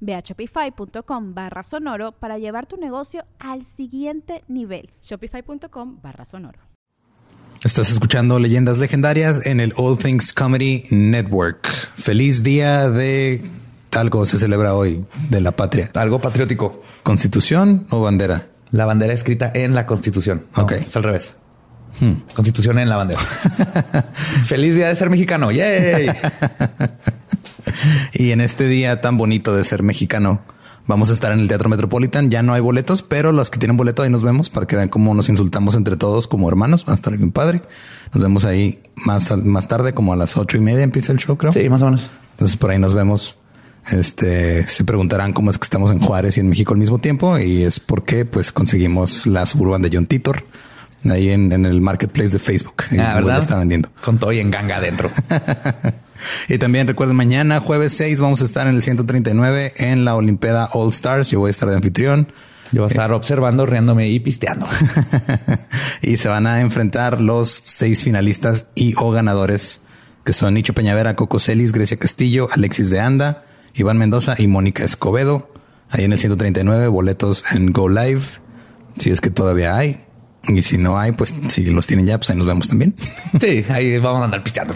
Ve a shopify.com barra sonoro para llevar tu negocio al siguiente nivel. Shopify.com barra sonoro. Estás escuchando Leyendas Legendarias en el All Things Comedy Network. Feliz día de algo se celebra hoy de la patria. Algo patriótico. ¿Constitución o bandera? La bandera escrita en la Constitución. No, Ok. Es al revés. Constitución en la bandera. Feliz día de ser mexicano. Yay. Y en este día tan bonito de ser mexicano, vamos a estar en el Teatro Metropolitan. Ya no hay boletos, pero los que tienen boleto ahí nos vemos para que vean cómo nos insultamos entre todos como hermanos. Va a estar bien padre. Nos vemos ahí más, más tarde, como a las ocho y media empieza el show, creo. Sí, más o menos. Entonces por ahí nos vemos. Este se preguntarán cómo es que estamos en Juárez y en México al mismo tiempo. Y es porque pues conseguimos la suburban de John Titor ahí en, en el marketplace de Facebook. Ah, la ¿verdad? está vendiendo. Con todo y en ganga adentro. Y también recuerden, mañana, jueves 6, vamos a estar en el 139 en la Olimpiada All Stars. Yo voy a estar de anfitrión. Yo voy a estar observando, riéndome y pisteando. y se van a enfrentar los seis finalistas y o ganadores, que son Nicho Peñavera, Coco Celis, Grecia Castillo, Alexis de Anda, Iván Mendoza y Mónica Escobedo. Ahí en el 139, boletos en Go Live, si es que todavía hay. Y si no hay, pues si los tienen ya, pues ahí nos vemos también. Sí, ahí vamos a andar pisteando.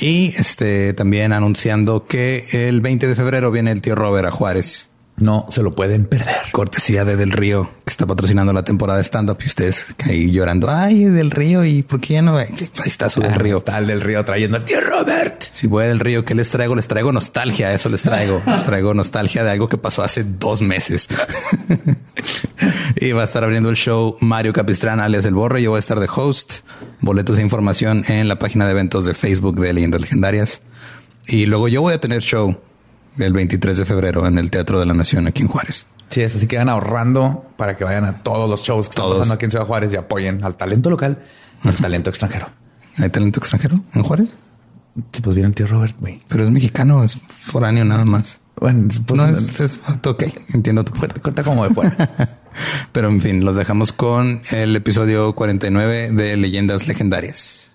Y este también anunciando que el 20 de febrero viene el tío Robert a Juárez. No se lo pueden perder. cortesía de Del Río, que está patrocinando la temporada de stand-up y ustedes ahí llorando, ay, Del Río, ¿y por qué ya no? Ahí está su Del Río. Tal del río trayendo al tío Robert. Si voy a Del Río, ¿qué les traigo? Les traigo nostalgia, eso les traigo. Les traigo nostalgia de algo que pasó hace dos meses. y va a estar abriendo el show Mario Capistrán, alias El Borre. Yo voy a estar de host. Boletos e información en la página de eventos de Facebook de Leyendas Legendarias. Y luego yo voy a tener show el 23 de febrero en el Teatro de la Nación aquí en Juárez. Sí, es así que van ahorrando para que vayan a todos los shows que están pasando aquí en Ciudad Juárez y apoyen al talento local al talento extranjero. ¿Hay talento extranjero en Juárez? Sí, pues viene el tío Robert, güey. Pero es mexicano, es foráneo nada más. Bueno, pues no, es, es- ok, entiendo tu puerta. cuenta como de fuera. Pero en fin, los dejamos con el episodio 49 de Leyendas Legendarias.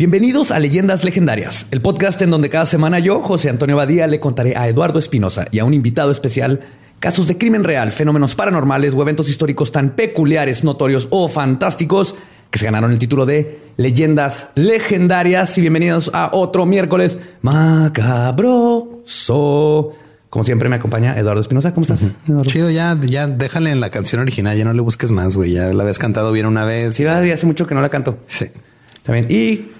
Bienvenidos a Leyendas Legendarias, el podcast en donde cada semana yo, José Antonio Badía, le contaré a Eduardo Espinosa y a un invitado especial casos de crimen real, fenómenos paranormales o eventos históricos tan peculiares, notorios o fantásticos que se ganaron el título de Leyendas Legendarias. Y bienvenidos a otro miércoles macabroso. Como siempre me acompaña Eduardo Espinosa. ¿Cómo estás? Eduardo? Chido, ya, ya déjale en la canción original, ya no le busques más, güey. Ya la habías cantado bien una vez. Sí, va, y hace mucho que no la canto. Sí. También. Y,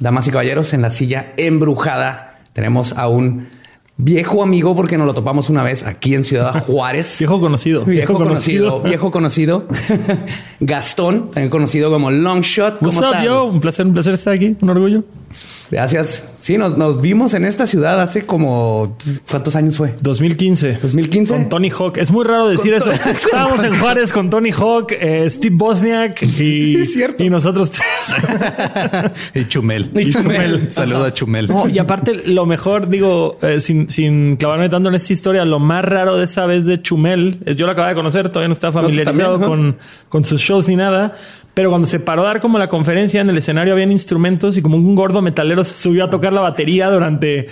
damas y caballeros, en la silla embrujada tenemos a un viejo amigo porque nos lo topamos una vez aquí en Ciudad Juárez. Viejo conocido. Viejo conocido, viejo conocido. Gastón, también conocido como Longshot. ¿Cómo estás? Un placer, un placer estar aquí. Un orgullo. Gracias. Sí, nos, nos vimos en esta ciudad hace como... ¿Cuántos años fue? 2015. 2015. Con Tony Hawk. Es muy raro decir eso. Estábamos en Juárez con Tony Hawk, eh, Steve Bosniak y, cierto. y nosotros tres. y Chumel. Y Chumel. Saludo a Chumel. No, y aparte, lo mejor, digo, eh, sin, sin clavarme tanto en esta historia, lo más raro de esa vez de Chumel, es yo lo acababa de conocer, todavía no estaba familiarizado también, con, con sus shows ni nada. Pero cuando se paró a dar como la conferencia en el escenario, habían instrumentos y como un gordo metalero se subió a tocar la batería durante.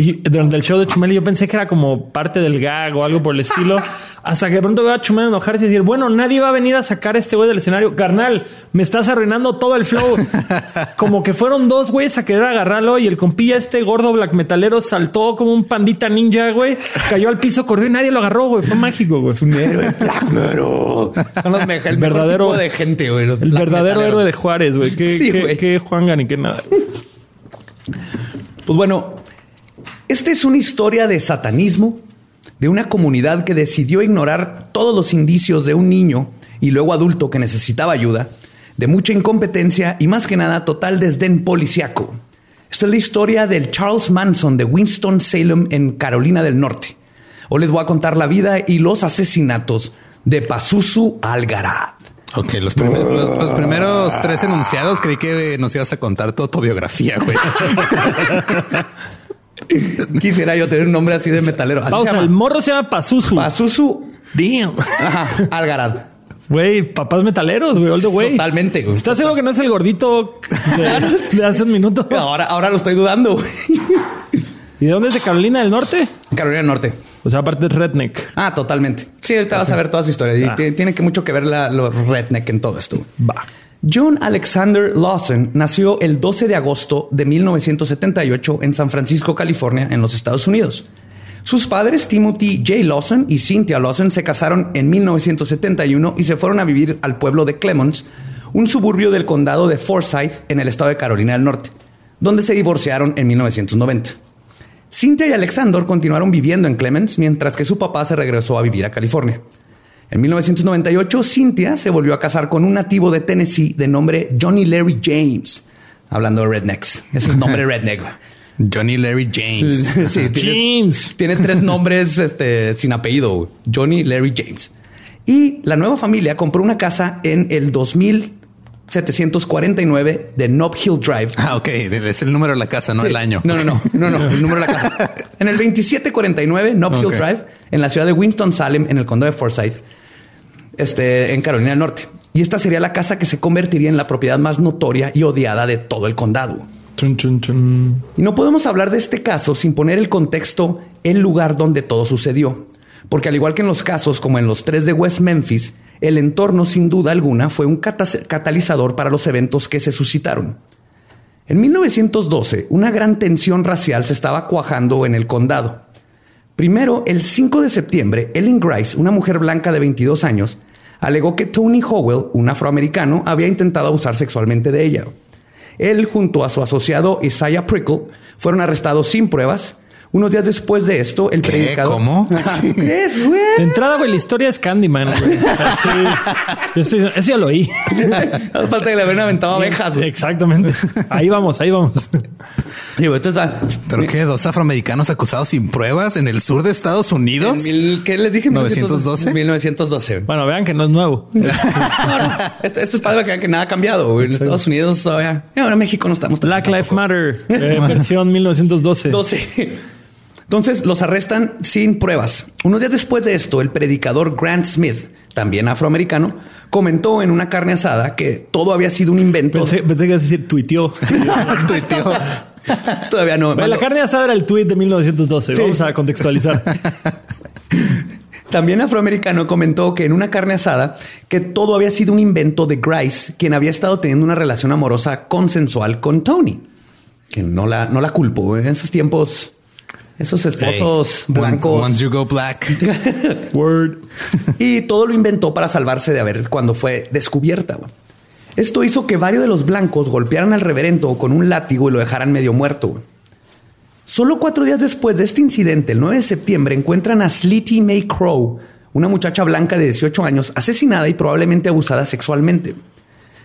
Y durante el show de Chumel, yo pensé que era como parte del gag o algo por el estilo. Hasta que de pronto veo a Chumel enojarse y decir, bueno, nadie va a venir a sacar a este güey del escenario. Carnal, me estás arruinando todo el flow. como que fueron dos güeyes a querer agarrarlo y el compilla este gordo black metalero saltó como un pandita ninja, güey. Cayó al piso, corrió y nadie lo agarró, güey. Fue mágico, güey. Un héroe black metal. Son los el verdadero- tipo de gente, güey. los El verdadero héroe de Juárez, güey. Qué, Sí, qué, güey. qué Juanga ni qué nada. Pues bueno, esta es una historia de satanismo, de una comunidad que decidió ignorar todos los indicios de un niño y luego adulto que necesitaba ayuda, de mucha incompetencia y más que nada total desdén policiaco. Esta es la historia del Charles Manson de Winston-Salem en Carolina del Norte. Hoy les voy a contar la vida y los asesinatos de Pazuzu Algarad. Ok, los, primer- los- los primeros tres enunciados creí que nos ibas a contar toda tu biografía, güey. Quisiera yo tener un nombre así de metalero. Así Pausa. se El morro se llama Pazuzu. Pazuzu Damn. ajá, Algarad. Güey, papás metaleros, güey. All the way. Totalmente, güey. ¿Estás seguro que no es el gordito de, de hace un minuto? Ahora, ahora lo estoy dudando. güey. ¿Y de dónde es? ¿De Carolina del Norte? Carolina del Norte. O sea, aparte es redneck. Ah, totalmente. Sí, ahorita vas a ver toda su historia. Y Ah. ti- tiene que mucho que ver la, los redneck en todo esto. Va. John Alexander Lawson nació el 12 de agosto de 1978 en San Francisco, California, en los Estados Unidos. Sus padres, Timothy J. Lawson y Cynthia Lawson, se casaron en 1971 y se fueron a vivir al pueblo de Clemens, un suburbio del condado de Forsyth en el estado de Carolina del Norte, donde se divorciaron en 1990. Cynthia y Alexander continuaron viviendo en Clemens mientras que su papá se regresó a vivir a California. En 1998, Cynthia se volvió a casar con un nativo de Tennessee de nombre Johnny Larry James. Hablando de rednecks. Ese es nombre redneck. Johnny Larry James. sí, tiene, James. tiene tres nombres este, sin apellido. Johnny Larry James. Y la nueva familia compró una casa en el 2749 de Nob Hill Drive. Ah, ok. Es el número de la casa, no Sí. el año. No, no, no, no, no, el número de la casa. En el 2749 Nob Hill. Drive, en la ciudad de Winston-Salem, en el condado de Forsyth, este, en Carolina del Norte. Y esta sería la casa que se convertiría en la propiedad más notoria y odiada de todo el condado. Chun, chun, chun. Y no podemos hablar de este caso sin poner el contexto, el lugar donde todo sucedió. Porque al igual que en los casos como en los tres de West Memphis, el entorno sin duda alguna fue un cata- catalizador para los eventos que se suscitaron. En 1912, una gran tensión racial se estaba cuajando en el condado. Primero, el 5 de septiembre, Ellen Grice, una mujer blanca de 22 años, alegó que Tony Howell, un afroamericano, había intentado abusar sexualmente de ella. Él, junto a su asociado Isaiah Prickle, fueron arrestados sin pruebas. Unos días después de esto, el ¿Qué? predicador... ¿Cómo? ¿Tú crees, güey? De entrada, güey, la historia es Candyman. güey. Sí. Yo estoy- eso ya lo oí. Hace falta que le hubieran aventado abejas. güey. Exactamente. Ahí vamos, ahí vamos. Digo, esto es ¿Pero qué? ¿Dos afroamericanos acusados sin pruebas en el sur de Estados en Unidos? mil- ¿Qué les dije? 912. 1912. Bueno, vean que no es nuevo. No, no. Esto, esto es para que vean que nada ha cambiado. güey. En Estados Unidos todavía. Y ahora en México no estamos Black. Lives Matter, eh, versión 1912. 12. Entonces los arrestan sin pruebas. Unos días después de esto, el predicador Grant Smith, también afroamericano, comentó en una carne asada que todo había sido un invento. Pensé, pensé que ibas a decir tuiteó. Tuiteó. Todavía no. Güey, la carne asada era el tweet de 1912. Sí. Vamos a contextualizar. También afroamericano comentó que en una carne asada que todo había sido un invento de Grice, quien había estado teniendo una relación amorosa consensual con Tony. Que no la, no la culpo. En esos tiempos, esos esposos Hey, blancos. Once you go black. Word. Y todo lo inventó para salvarse de haber cuando fue descubierta. Esto hizo que varios de los blancos golpearan al reverendo con un látigo y lo dejaran medio muerto. Solo cuatro días después de este incidente, el 9 de septiembre, encuentran a Sleety May Crow, una muchacha blanca de 18 años, asesinada y probablemente abusada sexualmente.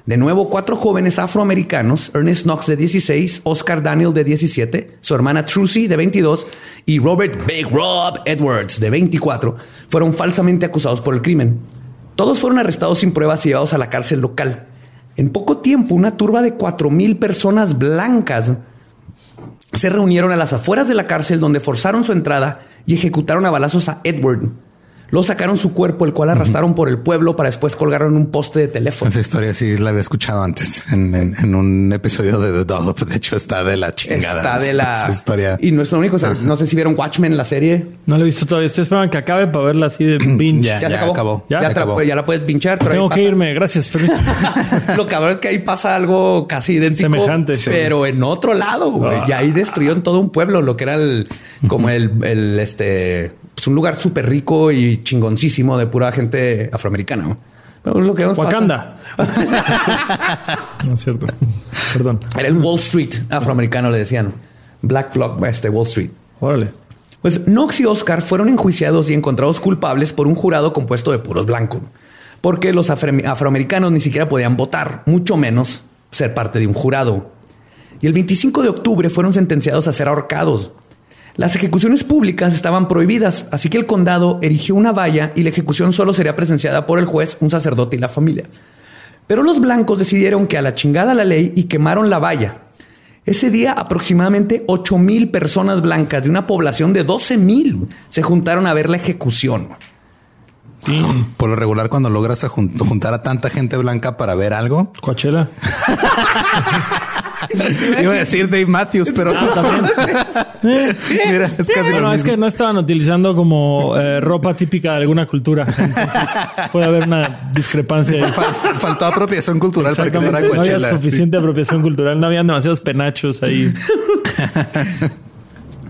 De nuevo, cuatro jóvenes afroamericanos, Ernest Knox de 16, Oscar Daniel de 17, su hermana Trucy de 22 y Robert Big Rob Edwards de 24, fueron falsamente acusados por el crimen. Todos fueron arrestados sin pruebas y llevados a la cárcel local. En poco tiempo, una turba de 4.000 personas blancas se reunieron a las afueras de la cárcel donde forzaron su entrada y ejecutaron a balazos a Edward. Luego sacaron su cuerpo, el cual arrastraron por el pueblo para después colgarlo en un poste de teléfono. Esa historia sí la había escuchado antes en, en- en un episodio de The Dollop. De hecho, está de la chingada. Está de la Esa historia. Y no es lo único. o sea, no sé si vieron Watchmen, la serie. No lo he visto todavía. Estoy esperando que acabe para verla así de binge. Ya, Ya, se acabó. acabó. Ya la- acabó. ya la puedes pinchar, pero ahí Tengo que pasa- irme. Gracias. Lo cabrón es que ahí pasa algo casi idéntico, Semejante. Sí. pero en otro lado, güey. Ah. Y ahí destruyeron todo un pueblo, lo que era el, como el, el, este, pues un lugar súper rico y chingoncísimo de pura gente afroamericana. ¿no? Pero lo que nos Wakanda. no es cierto. Perdón. Era el Wall Street afroamericano, le decían. Black Block, este Wall Street. Órale. Pues Knox y Oscar fueron enjuiciados y encontrados culpables por un jurado compuesto de puros blancos, porque los afro- afroamericanos ni siquiera podían votar, mucho menos ser parte de un jurado. Y el 25 de octubre fueron sentenciados a ser ahorcados. Las ejecuciones públicas estaban prohibidas, así que el condado erigió una valla y la ejecución solo sería presenciada por el juez, un sacerdote y la familia. Pero los blancos decidieron que a la chingada la ley y quemaron la valla. Ese día aproximadamente 8 mil personas blancas de una población de 12 mil se juntaron a ver la ejecución. Por lo regular, cuando logras a jun- juntar a tanta gente blanca para ver algo, Coachella. iba a decir Dave Matthews, pero mira, es casi lo Bueno, es mismo. que no estaban utilizando como eh, ropa típica de alguna cultura. Entonces, puede haber una discrepancia. ahí. Fal- faltó apropiación cultural para que. No había suficiente apropiación cultural. No habían demasiados penachos ahí.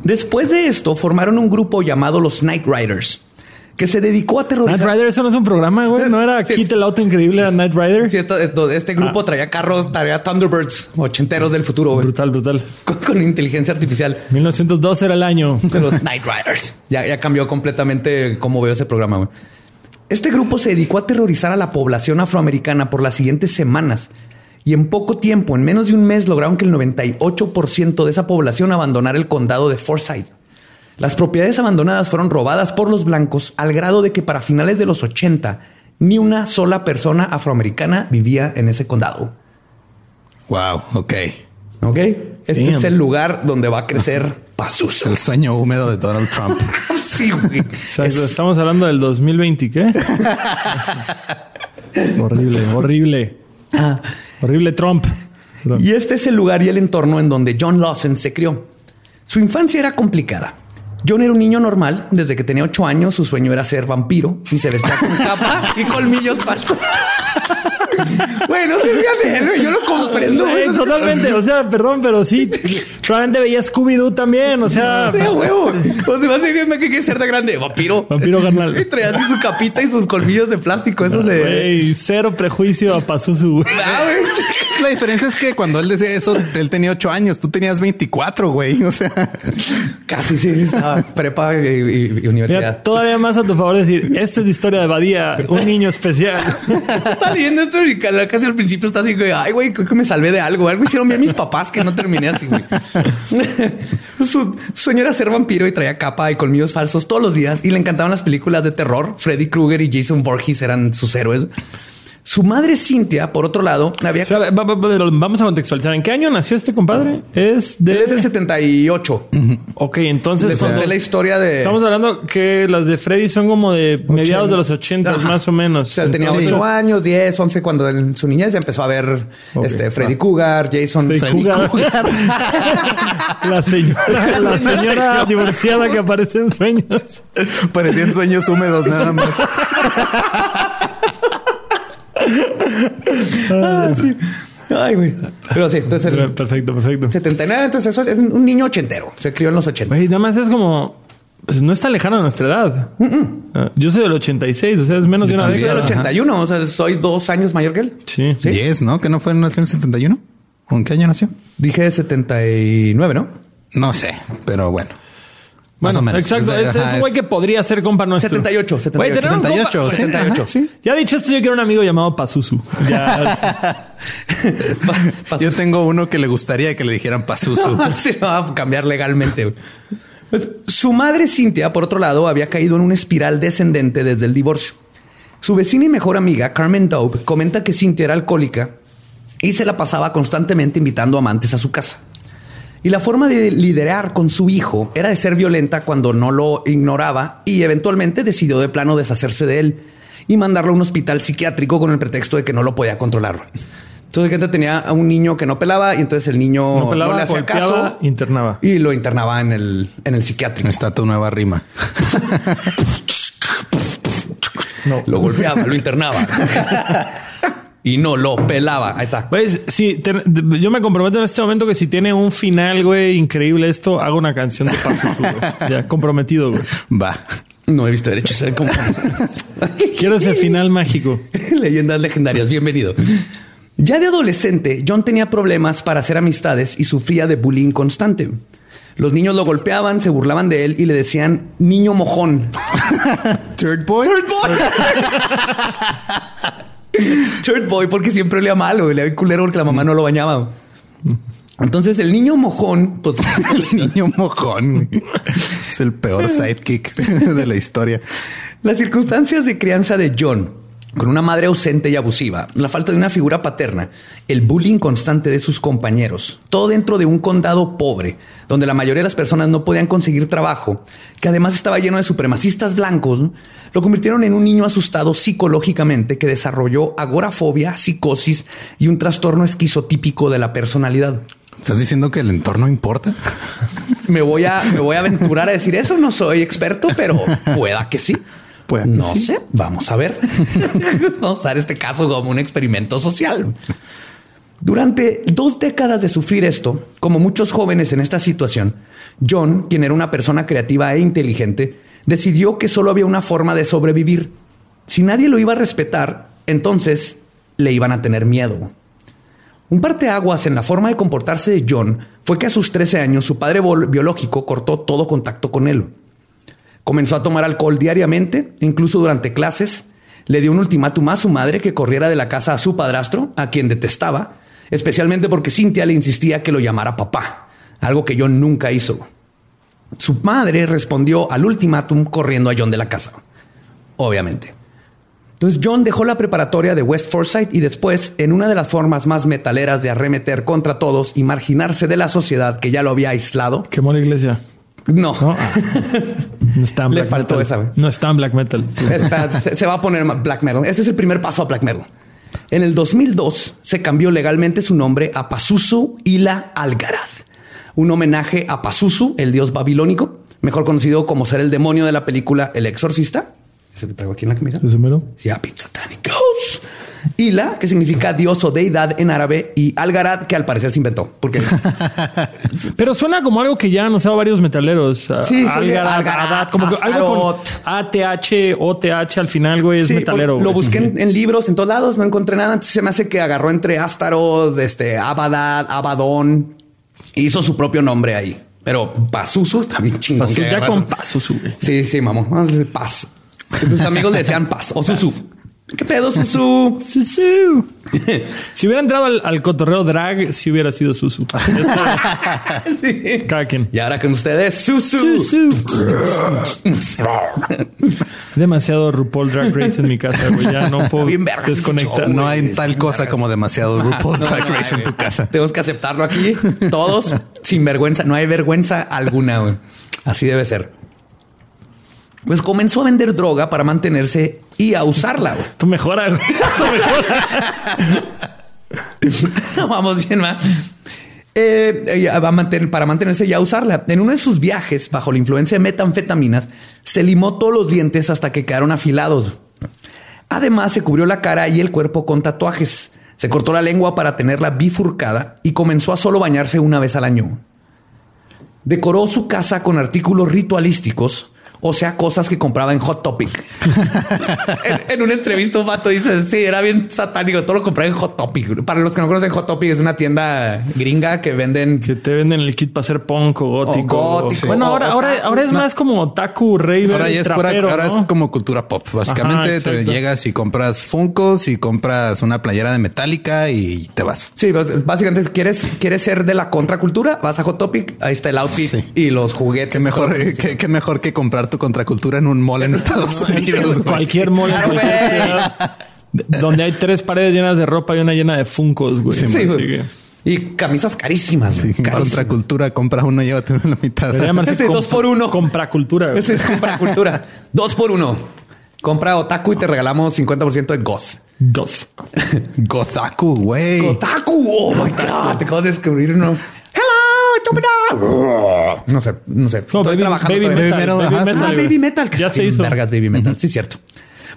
Después de esto, formaron un grupo llamado los Night Riders, que se dedicó a Night terrorizar. Rider, eso no es un programa, güey. No era Sí. Kit el auto increíble, era Night Rider. Sí, esto- esto- este grupo Ah. traía carros, traía Thunderbirds ochenteros del futuro, güey, Brutal, brutal. con, con inteligencia artificial. 1902 era el año. de los Night Riders. Ya, ya cambió completamente cómo veo ese programa. güey. Este grupo se dedicó a terrorizar a la población afroamericana por las siguientes semanas. Y en poco tiempo, en menos de un mes, lograron que el 98% de esa población abandonara el condado de Forsyth. Las propiedades abandonadas fueron robadas por los blancos al grado de que para finales de los 80 ni una sola persona afroamericana vivía en ese condado. Wow, ok. ¿Ok? Este Damn. es el lugar donde va a crecer Pazuzu. El sueño húmedo de Donald Trump. Sí, güey. Estamos hablando del 2020, ¿qué? horrible, horrible. Horrible Trump. Perdón. Y este es el lugar y el entorno en donde John Lawson se crió. Su infancia era complicada. John era un niño normal. Desde que tenía ocho años, su sueño era ser vampiro y se vestía con capa y colmillos falsos. bueno, se de él, güey. yo lo comprendo. Güey, güey. totalmente, o sea, perdón, pero sí, probablemente veía Scooby-Doo también, o sea, De huevo. O sea, más bien me que quiere ser de grande. Vampiro. Vampiro carnal. Y traía así su capita y sus colmillos de plástico. Eso se... güey, cero prejuicio a Pazuzu. güey. Ah, güey. La diferencia es que cuando él decía eso, él tenía ocho años, tú tenías 24, güey. O sea, Casi sí, estaba prepa y, y- y Mira, universidad. todavía más a tu favor decir, esta es la historia de Badía, un niño especial. Está leyendo esto y casi al principio está así, güey. Ay, güey, creo que me salvé de algo. Algo hicieron bien mis papás que no terminé así, güey. su, su sueño era ser vampiro y traía capa y colmillos falsos todos los días y le encantaban las películas de terror. Freddy Krueger y Jason Voorhees eran sus héroes. Su madre Cintia, por otro lado, había... Vamos a contextualizar. ¿En qué año nació este compadre? Es Él es del de... 78. Ok, entonces... Le conté la historia de... Estamos hablando que las de Freddy son como de mediados de los 80 Ajá. más o menos. O sea, tenía Entonces, 8 años, 10, 11, cuando en su niñez ya empezó a ver este, Freddy Cougar, Jason... Freddy Freddy Cougar. Cougar. La señora, la señora divorciada que aparece en sueños. parecían sueños húmedos nada más. Ah, sí. Ay, güey. Pero sí, entonces el Perfecto, perfecto. 79, entonces eso es un niño ochentero. Se crió en los 80. Güey, nada más es como... Pues no está lejano a nuestra edad. Ah, Yo soy del 86, o sea, es menos de una Yo soy del década. 81, o sea, soy dos años mayor que él. Sí. Sí. 10, ¿no? ¿Que no fue nació en el 71? ¿O en qué año nació? Dije 79, ¿no? No sé, pero bueno. Más o menos. Exacto. Es, Ajá, es un güey es- que podría ser compa nuestro. 78, Güey, tener un 78, compa- 78. Ajá. Sí. Ya dicho esto, yo quiero un amigo llamado Pazuzu. Ya. Yo tengo uno que le gustaría que le dijeran Pazuzu. Se va a cambiar legalmente. Pues, su madre Cintia, por otro lado, había caído en una espiral descendente desde el divorcio. Su vecina y mejor amiga, Carmen Daube, comenta que Cintia era alcohólica y se la pasaba constantemente invitando amantes a su casa. Y la forma de liderar con su hijo era de ser violenta cuando no lo ignoraba y eventualmente decidió de plano deshacerse de él y mandarlo a un hospital psiquiátrico con el pretexto de que no lo podía controlar. Entonces, gente tenía a un niño que no pelaba y entonces el niño No pelaba, no le hacía golpeaba, caso internaba. y lo internaba en el, en el psiquiátrico. Está tu nueva rima. Lo golpeaba, lo internaba y no lo pelaba. Ahí está. Pues sí, te- yo me comprometo en este momento que si tiene un final, güey, increíble esto, hago una canción de Pazuzu, güey. Ya, comprometido, güey. Va. No he visto derechos. ¿eh? ¿Cómo? Quiero ese final mágico. Leyendas legendarias. Bienvenido. Ya de adolescente, John tenía problemas para hacer amistades y sufría de bullying constante. Los niños lo golpeaban, se burlaban de él y le decían niño mojón. Third boy. Third boy, porque siempre le mal, güey. Le iba culero porque la mamá no lo bañaba. Entonces el niño mojón, pues El niño mojón. Es el peor sidekick de la historia. Las circunstancias de crianza de John, con una madre ausente y abusiva, la falta de una figura paterna, el bullying constante de sus compañeros, todo dentro de un condado pobre, donde la mayoría de las personas no podían conseguir trabajo, que además estaba lleno de supremacistas blancos, ¿no? lo convirtieron en un niño asustado psicológicamente que desarrolló agorafobia, psicosis y un trastorno esquizotípico de la personalidad. ¿Estás diciendo que el entorno importa? Me voy a, me voy a aventurar a decir eso. No soy experto, pero pueda que sí. No sí. sé. Vamos a ver. Vamos a usar este caso como un experimento social. Durante dos décadas de sufrir esto, como muchos jóvenes en esta situación, John, quien era una persona creativa e inteligente, decidió que solo había una forma de sobrevivir. Si nadie lo iba a respetar, entonces le iban a tener miedo. Un parteaguas en la forma de comportarse de John fue que a sus 13 años su padre biológico cortó todo contacto con él. Comenzó a tomar alcohol diariamente, incluso durante clases. Le dio un ultimátum a su madre que corriera de la casa a su padrastro, a quien detestaba, especialmente porque Cintia le insistía que lo llamara papá, algo que John nunca hizo. Su madre respondió al ultimátum corriendo a John de la casa, obviamente. Entonces John dejó la preparatoria de West Forsyth y después, en una de las formas más metaleras de arremeter contra todos y marginarse de la sociedad que ya lo había aislado, Quemó la iglesia. No, No, Ah. No está en Le black faltó metal. esa. No está en black metal. Se, va a poner black metal. Este es el primer paso a black metal. En el 2002 se cambió legalmente su nombre a Pazuzu Ila Algarad, un homenaje a Pazuzu, el dios babilónico, mejor conocido como ser el demonio de la película El Exorcista. Ese que traigo aquí en la camisa. ¿Ese mero? Sí, a Pizza Ghost. Ila, que significa dios o deidad en árabe, y Algarad, que al parecer se inventó. Porque Pero suena como algo que ya han usado varios metaleros. Sí, sí, Algarad, Algarad, Algarad, como que algo con ATH, OTH al final, güey, es Sí, metalero. Lo güey. busqué en, en libros, en todos lados, no encontré nada. Entonces se me hace que agarró entre Astaroth, este, Abadad, Abadón. e hizo su propio nombre ahí. Pero Pazuzu también chingón. Pasó que ya con pasos, güey. Sí, sí, mamón. Paz. Tus amigos le decían Paz o Susu. ¿Qué pedo, Susu? Susu. si hubiera entrado al, al cotorreo drag, si hubiera sido Susu. sí. Cada quien. Y ahora con ustedes, Susu. Susu. Demasiado RuPaul Drag Race en mi casa, güey. Ya no puedo desconectar. No hay tal cosa como demasiado RuPaul's No, Drag no Race hay, en tu casa. Tenemos que aceptarlo aquí, todos sin vergüenza. No hay vergüenza alguna. güey. Así debe ser. Pues comenzó a vender droga para mantenerse y a usarla. güey. Tú mejora, güey. Tú mejora. Vamos bien, ma. Eh, ella va a mantener, para mantenerse y a usarla. En uno de sus viajes, bajo la influencia de metanfetaminas, se limó todos los dientes hasta que quedaron afilados. Además, se cubrió la cara y el cuerpo con tatuajes. Se cortó la lengua para tenerla bifurcada y comenzó a solo bañarse una vez al año. Decoró su casa con artículos ritualísticos, o sea, cosas que compraba en Hot Topic. en, en, una entrevista un vato dice, sí, era bien satánico, todo lo compraba en Hot Topic. Para los que no conocen Hot Topic, es una tienda gringa que venden... Que te venden el kit para hacer punk o gótico. O gótico. Bueno, O- ahora, o ahora, ahora es No. más como taku, rey, Ahora ya es, pura- ahora es como cultura pop. Básicamente Ajá, te llegas y compras Funkos y compras una playera de Metallica y te vas. Sí, básicamente, ¿quieres, ¿quieres ser de la contracultura? Vas a Hot Topic, ahí está el outfit Sí. y los juguetes. Qué mejor, qué, qué mejor que comprar tu contracultura en un mall en Estados Unidos. güey. Cualquier en güey. ciudad, donde hay tres paredes llenas de ropa y una llena de funcos, güey. Sí, güey. que Y camisas carísimas. Sí, carísimas. contracultura, compra uno en la mitad. Ese dos por uno. Compracultura. güey. Ese es contracultura. Dos por uno. Compra Otaku y te regalamos 50% de Goth. Dos. Gotaku, güey. Otaku. Oh my God. Te acabas de descubrir uno. No sé, no sé. Como Estoy baby, trabajando baby metal. Baby metal, baby ajá, metal, Ah, güey. baby metal. Ya se hizo. Vergas, baby metal. Sí, cierto.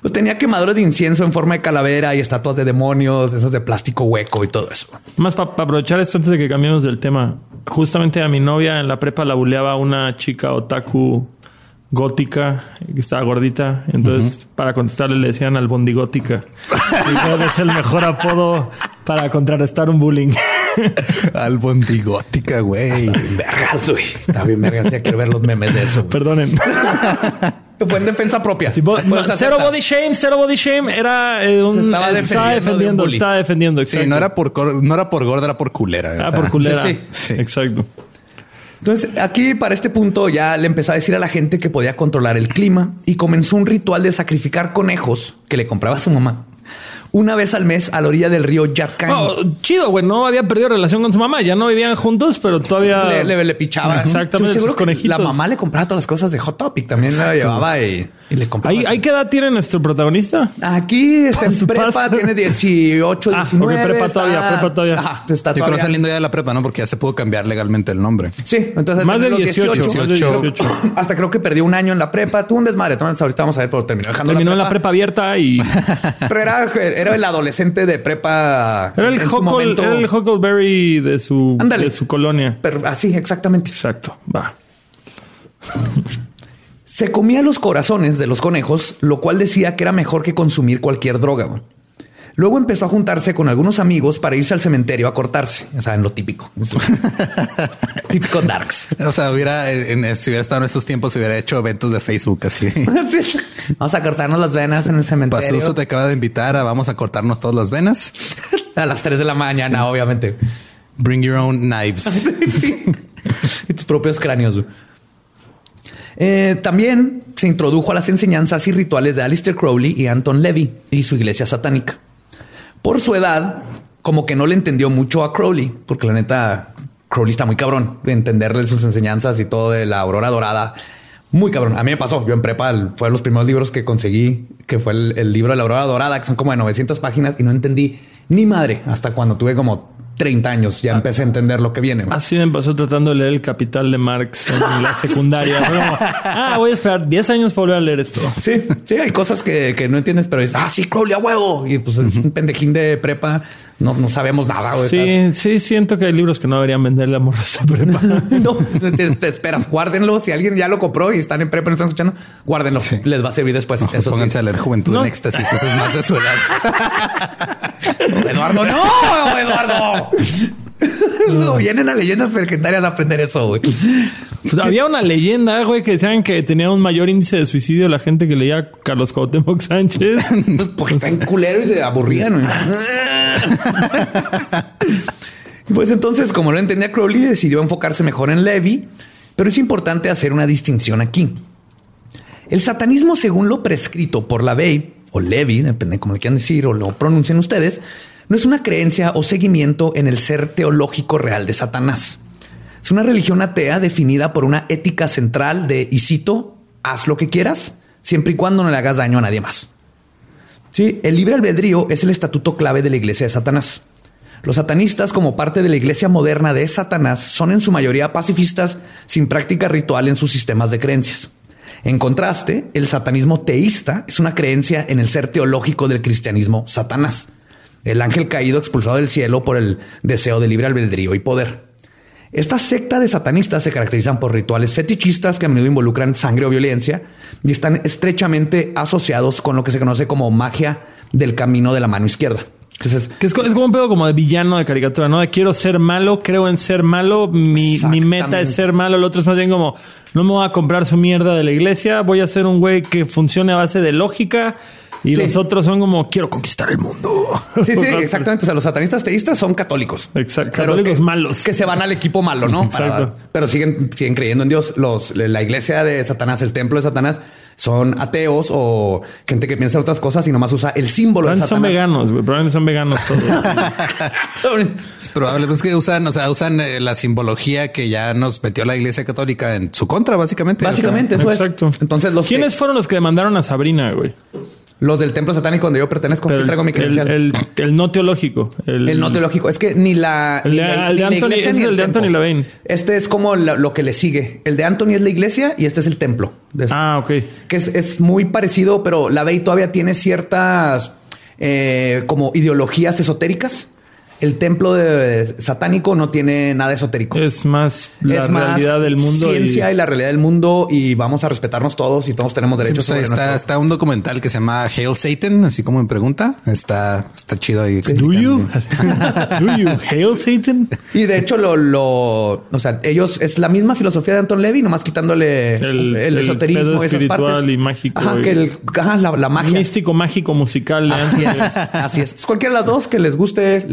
Pues tenía quemadores de incienso en forma de calavera y estatuas de demonios, esas de plástico hueco y todo eso. Más para aprovechar esto antes de que cambiemos del tema. Justamente a mi novia en la prepa la buleaba una chica otaku gótica que estaba gordita. Entonces, para contestarle le decían al bondigótica. Y es el mejor apodo para contrarrestar un bullying. Albondigótica, güey. Bien vergas, güey. Está bien vergas. Ya quiero ver los memes de eso. Perdonen. Fue en defensa propia. Bo- cero body shame, cero body shame. Era eh, un, Se estaba eh, defendiendo estaba defendiendo. Sí, exacto. no era por no era por gorda, era por culera. Ah, o sea, por culera. sí, sí. Exacto. Entonces, aquí para este punto ya le empezó a decir a la gente que podía controlar el clima y comenzó un ritual de sacrificar conejos que le compraba a su mamá una vez al mes a la orilla del río Yatkan. Oh, chido, güey. No había perdido relación con su mamá. Ya no vivían juntos, pero todavía le, le, le pichaba. Exactamente. Seguro sus conejitos. la mamá le compraba todas las cosas de Hot Topic. También la llevaba y, y le. ¿Ahí, ahí qué edad tiene nuestro protagonista? Aquí está en Su prepa, pasa. tiene 18, Ah, 19. ok, prepa está- todavía, prepa todavía. Ajá, está Yo creo saliendo ya de la prepa, ¿no? Porque ya se pudo cambiar legalmente el nombre. Sí, entonces Más de terminó 18. los más de 18. 18. Hasta creo que perdió un año en la prepa. Tuvo un desmadre. Entonces ahorita vamos a ver, pero terminó dejando Terminó en la prepa abierta y Pero era, era el adolescente de prepa. era el, en su Huckle- momento. era el Huckleberry de su, de su colonia. Pero así, exactamente. Exacto. Va. Se comía los corazones de los conejos, lo cual decía que era mejor que consumir cualquier droga. Luego empezó a juntarse con algunos amigos para irse al cementerio a cortarse. O sea, en lo típico. típico darks. O sea, hubiera, en- en- si hubiera estado en estos tiempos, se hubiera hecho eventos de Facebook así. Sí. Vamos a cortarnos las venas en el cementerio. Pasuso te acaba de invitar a vamos a cortarnos todas las venas. A las 3 de la mañana, obviamente. Bring your own knives. Y tus propios cráneos. Eh, también se introdujo a las enseñanzas y rituales de Aleister Crowley y Anton Levy y su iglesia satánica. Por su edad, como que no le entendió mucho a Crowley, porque la neta, Crowley está muy cabrón de entenderle sus enseñanzas y todo de la aurora dorada. Muy cabrón. A mí me pasó. Yo en prepa fue de los primeros libros que conseguí, que fue el, el libro de la aurora dorada, que son como de 900 páginas y no entendí ni madre hasta cuando tuve como 30 años. Ya empecé a entender lo que viene. Así me pasó tratando de leer el Capital de Marx en la secundaria. Como, ah, voy a esperar 10 años para volver a leer esto. Sí, sí, hay cosas que, que no entiendes, pero es, ah, sí, Crowley a huevo. Y pues es un pendejín de prepa. No, no sabemos nada. güey. Sí, sí, siento que hay libros que no deberían venderle a morras de prepa. No, te, te esperas, guárdenlo. Si alguien ya lo compró y están en prepa y no están escuchando, guárdenlo. Sí. Les va a servir después. Ojo, Eso pónganse sí. a leer Juventud No. en Éxtasis. Eso es más de su edad. Eduardo, no, Eduardo. No, vienen a leyendas legendarias a aprender eso, güey. Pues había una leyenda, güey, que decían que tenía un mayor índice de suicidio la gente que leía Carlos Cuauhtémoc Sánchez. Porque está en culero y se aburrían. güey. Pues entonces, como lo entendía Crowley, decidió enfocarse mejor en Levi, pero es importante hacer una distinción aquí. El satanismo, según lo prescrito por la Bey o Levi, depende cómo le quieran decir o lo pronuncien ustedes, no es una creencia o seguimiento en el ser teológico real de Satanás. Es una religión atea definida por una ética central de, y cito, haz lo que quieras, siempre y cuando no le hagas daño a nadie más. Sí, el libre albedrío es el estatuto clave de la iglesia de Satanás. Los satanistas, como parte de la iglesia moderna de Satanás, son en su mayoría pacifistas sin práctica ritual en sus sistemas de creencias. En contraste, el satanismo teísta es una creencia en el ser teológico del cristianismo Satanás, el ángel caído expulsado del cielo por el deseo de libre albedrío y poder. Esta secta de satanistas se caracterizan por rituales fetichistas que a menudo involucran sangre o violencia y están estrechamente asociados con lo que se conoce como magia del camino de la mano izquierda. Entonces, Que es, co- es como un pedo como de villano de caricatura, ¿no? De quiero ser malo, creo en ser malo, mi, mi meta es ser malo, el otro es más bien como, no me voy a comprar su mierda de la iglesia, voy a ser un güey que funcione a base de lógica y Sí. los otros son como, quiero conquistar el mundo. sí, sí, exactamente. O sea, los satanistas teístas son católicos. Exacto. Católicos que- malos. Que se van al equipo malo, ¿no? Para- Exacto. pero siguen, siguen creyendo en Dios. Los, la iglesia de Satanás, el templo de Satanás, son ateos o gente que piensa en otras cosas y nomás usa el símbolo de Probablemente son veganos, güey. Probablemente son veganos todos. Es probable, pues que usan, o sea, usan eh, la simbología que ya nos metió la iglesia católica en su contra, básicamente. Básicamente, eso Exacto. es. Entonces, los, ¿Quiénes fueron los que demandaron a Sabrina, güey? Los del templo satánico donde yo pertenezco, Pero aquí traigo mi credencial. El, el- el no teológico. El, no teológico. Es que ni la. El ni la- el de Anthony- iglesia ni el de. Anthony Levine. Este es como la- lo que le sigue. El de Anthony es la iglesia y este es el templo. Ah, ok. que es, es muy parecido, pero la Bey todavía tiene ciertas eh, como ideologías esotéricas. El templo de, satánico no tiene nada esotérico. Es más la Es más realidad del mundo. Ciencia y... y... la realidad del mundo y vamos a respetarnos todos y todos tenemos Sí, derechos pues ahí sobre está, nuestro- está un documental que se llama Hail Satan, así como en pregunta. Está, está chido ahí. Do you? Do you hail Satan? Y de hecho lo, lo, o sea, ellos es la misma filosofía de Anton Levy, nomás quitándole el, El- el esoterismo, pedo esas espiritual partes. y mágico Ajá, y- que el, ajá, la, la magia. Místico, mágico, musical. Así es, así es. Cualquiera de las dos que les guste,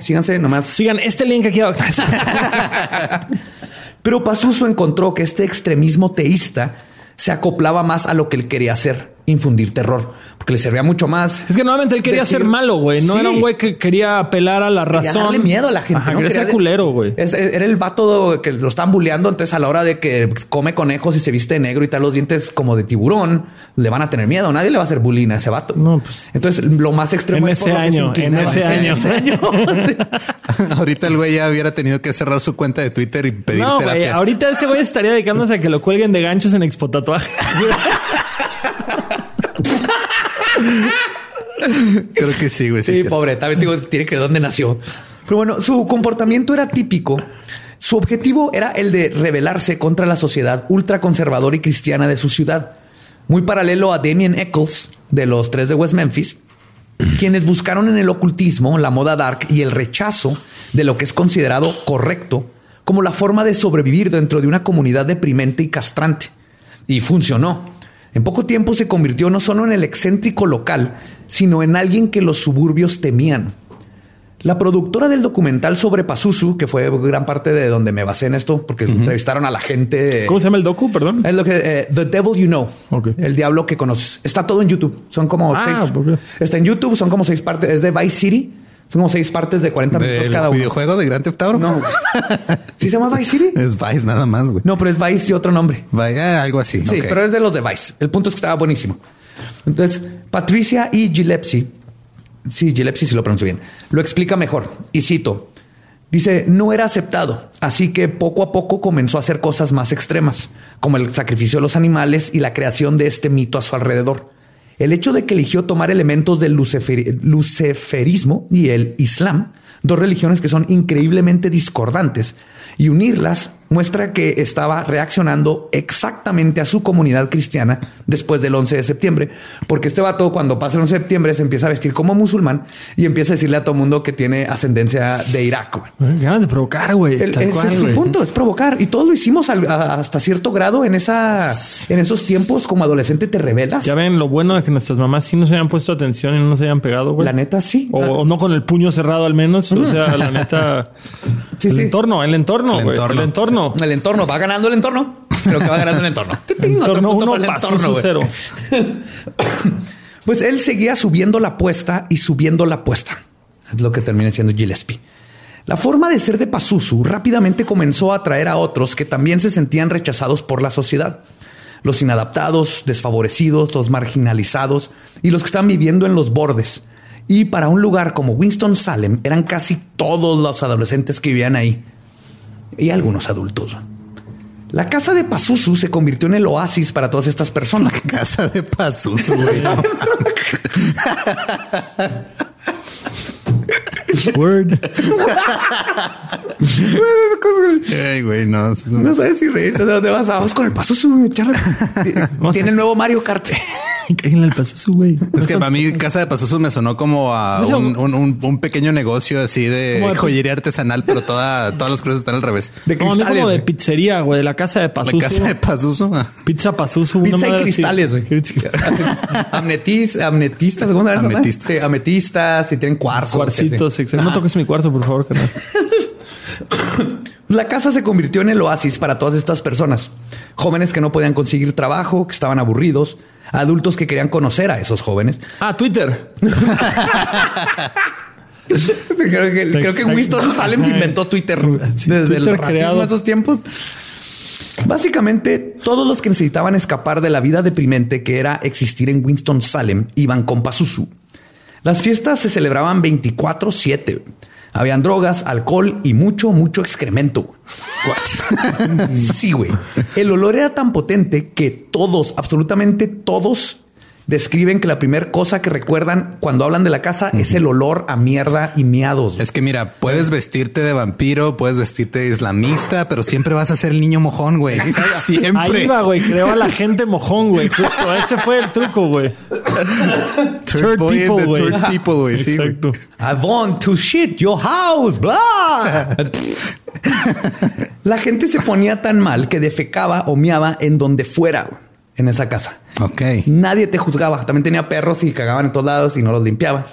síganse nomás. Sigan este link aquí abajo. Pero Pazuzu encontró que este extremismo teísta se acoplaba más a lo que él quería hacer, infundir terror, porque le servía mucho más. Es que nuevamente él quería Decir- ser malo, güey. No Sí. era un güey que quería apelar a la Quería razón. darle miedo a la gente. Ajá, ¿no? quería Quería ser culero, güey. Es- Era el vato que lo estaban bulleando. Entonces, a la hora de que come conejos y se viste de negro y tal, los dientes como de tiburón, le van a tener miedo. Nadie le va a hacer bullying a ese vato. No, pues. Entonces, lo más extremo En es por ese lo que se año, en ese año. ese año. Ahorita el güey ya hubiera tenido que cerrar su cuenta de Twitter y pedir No. Ahorita ese güey estaría dedicándose a que lo cuelguen de ganchos en Expo Tatuaje. Creo que sí, güey. Sí, pobre. También digo, tiene que ver dónde nació. Pero bueno, su comportamiento era típico. Su objetivo era el de rebelarse contra la sociedad ultraconservadora y cristiana de su ciudad. Muy paralelo a Damien Eccles de los tres de West Memphis, quienes buscaron en el ocultismo, la moda dark y el rechazo de lo que es considerado correcto como la forma de sobrevivir dentro de una comunidad deprimente y castrante. Y funcionó. En poco tiempo se convirtió no solo en el excéntrico local, sino en alguien que los suburbios temían. La productora del documental sobre Pazuzu, que fue gran parte de donde me basé en esto, porque entrevistaron a la gente. ¿Cómo se llama el docu? Perdón. Es lo que eh, The Devil You Know, Ok. el diablo que conoces. Está todo en YouTube. Son como Ah, seis. ok. Está en YouTube. Son como seis partes. Es de Vice City. Son como seis partes de 40 minutos ¿Del cada uno. videojuego de Grand Theft Auto? No. ¿Sí se llama Vice City? Es Vice nada más, güey. No, pero es Vice y otro nombre. Vaya, algo así. Sí, pero es de los de Vice. El punto es que estaba buenísimo. Entonces, Patricia y Gillespie, sí, Gillespie sí lo pronuncio bien, lo explica mejor. Y cito, dice, no era aceptado, así que poco a poco comenzó a hacer cosas más extremas, como el sacrificio de los animales y la creación de este mito a su alrededor. El hecho de que eligió tomar elementos del lucifer- luciferismo y el islam, dos religiones que son increíblemente discordantes, y unirlas muestra que estaba reaccionando exactamente a su comunidad cristiana después del 11 de septiembre, porque este vato cuando pasa el 11 de septiembre se empieza a vestir como musulmán y empieza a decirle a todo mundo que tiene ascendencia de Irak. güey. Ganas de provocar, güey. El- ese cual, es su punto, es provocar. Y todos lo hicimos al- a- hasta cierto grado en esa, en esos tiempos como adolescente te rebelas. Ya ven lo bueno de que nuestras mamás sí nos hayan puesto atención y no nos hayan pegado, güey. La neta, sí. O, o no con el puño cerrado al menos. O sea, la neta. Sí, el sí. entorno, el entorno, El güey. entorno. El entorno. El entorno va ganando el entorno, pero que va ganando el entorno. Te tengo otro Entorno punto para el entorno, cero. Pues él seguía subiendo la apuesta y subiendo la apuesta. Es lo que termina siendo Gillespie. La forma de ser de Pazuzu rápidamente comenzó a atraer a otros que también se sentían rechazados por la sociedad. Los inadaptados, desfavorecidos, los marginalizados y los que estaban viviendo en los bordes. Y para un lugar como Winston-Salem eran casi todos los adolescentes que vivían ahí. Y algunos adultos. La casa de Pazuzu se convirtió en el oasis para todas estas personas. Casa de Pazuzu, güey. Word. Ay, güey, no. No sabes si reírte de dónde vas. Vamos con el charla. Tiene el nuevo Mario Kart. Cáguenle el paso, güey. Es que para mí Casa de Pazuzu me sonó como a un, un- un- un pequeño negocio así de joyería artesanal, pero toda, todas las cruces están al revés. De cristales. como de pizzería, güey, de la casa de La Pazuzu. Casa de Pazuzu. ah. Pizza Pazuzu. Pizza y cristales, güey. Amnetis, amnetistas, ¿cómo? Ametistas. Sí, ametistas y tienen cuarzos. Cuarcitos, sí. No toques mi cuarzo, por favor, carnal. La casa se convirtió en el oasis para todas estas personas. Jóvenes que no podían conseguir trabajo, que estaban aburridos, adultos que querían conocer a esos jóvenes. Ah, Twitter. Creo que, creo que Winston Salem se inventó Twitter Sí, desde el Twitter racismo creado. de esos tiempos. Básicamente, todos los que necesitaban escapar de la vida deprimente que era existir en Winston Salem iban con Pazuzu. Las fiestas se celebraban 24-7. Habían drogas, alcohol y mucho, mucho excremento. sí, güey. El olor era tan potente que todos, absolutamente todos, describen que la primera cosa que recuerdan cuando hablan de la casa es el olor a mierda y miados. Es que mira, puedes vestirte de vampiro, puedes vestirte de islamista, pero siempre vas a ser el niño mojón, güey. Siempre. Ahí va, güey. Creó a la gente mojón, güey. Justo. Ese fue el truco, güey. Third boy and the third people, güey. Sí, güey. Exacto. I want to shit your house, blah. La gente se ponía tan mal que defecaba o miaba en donde fuera en esa casa. Ok. Nadie te juzgaba. También tenía perros y cagaban en todos lados y no los limpiaba.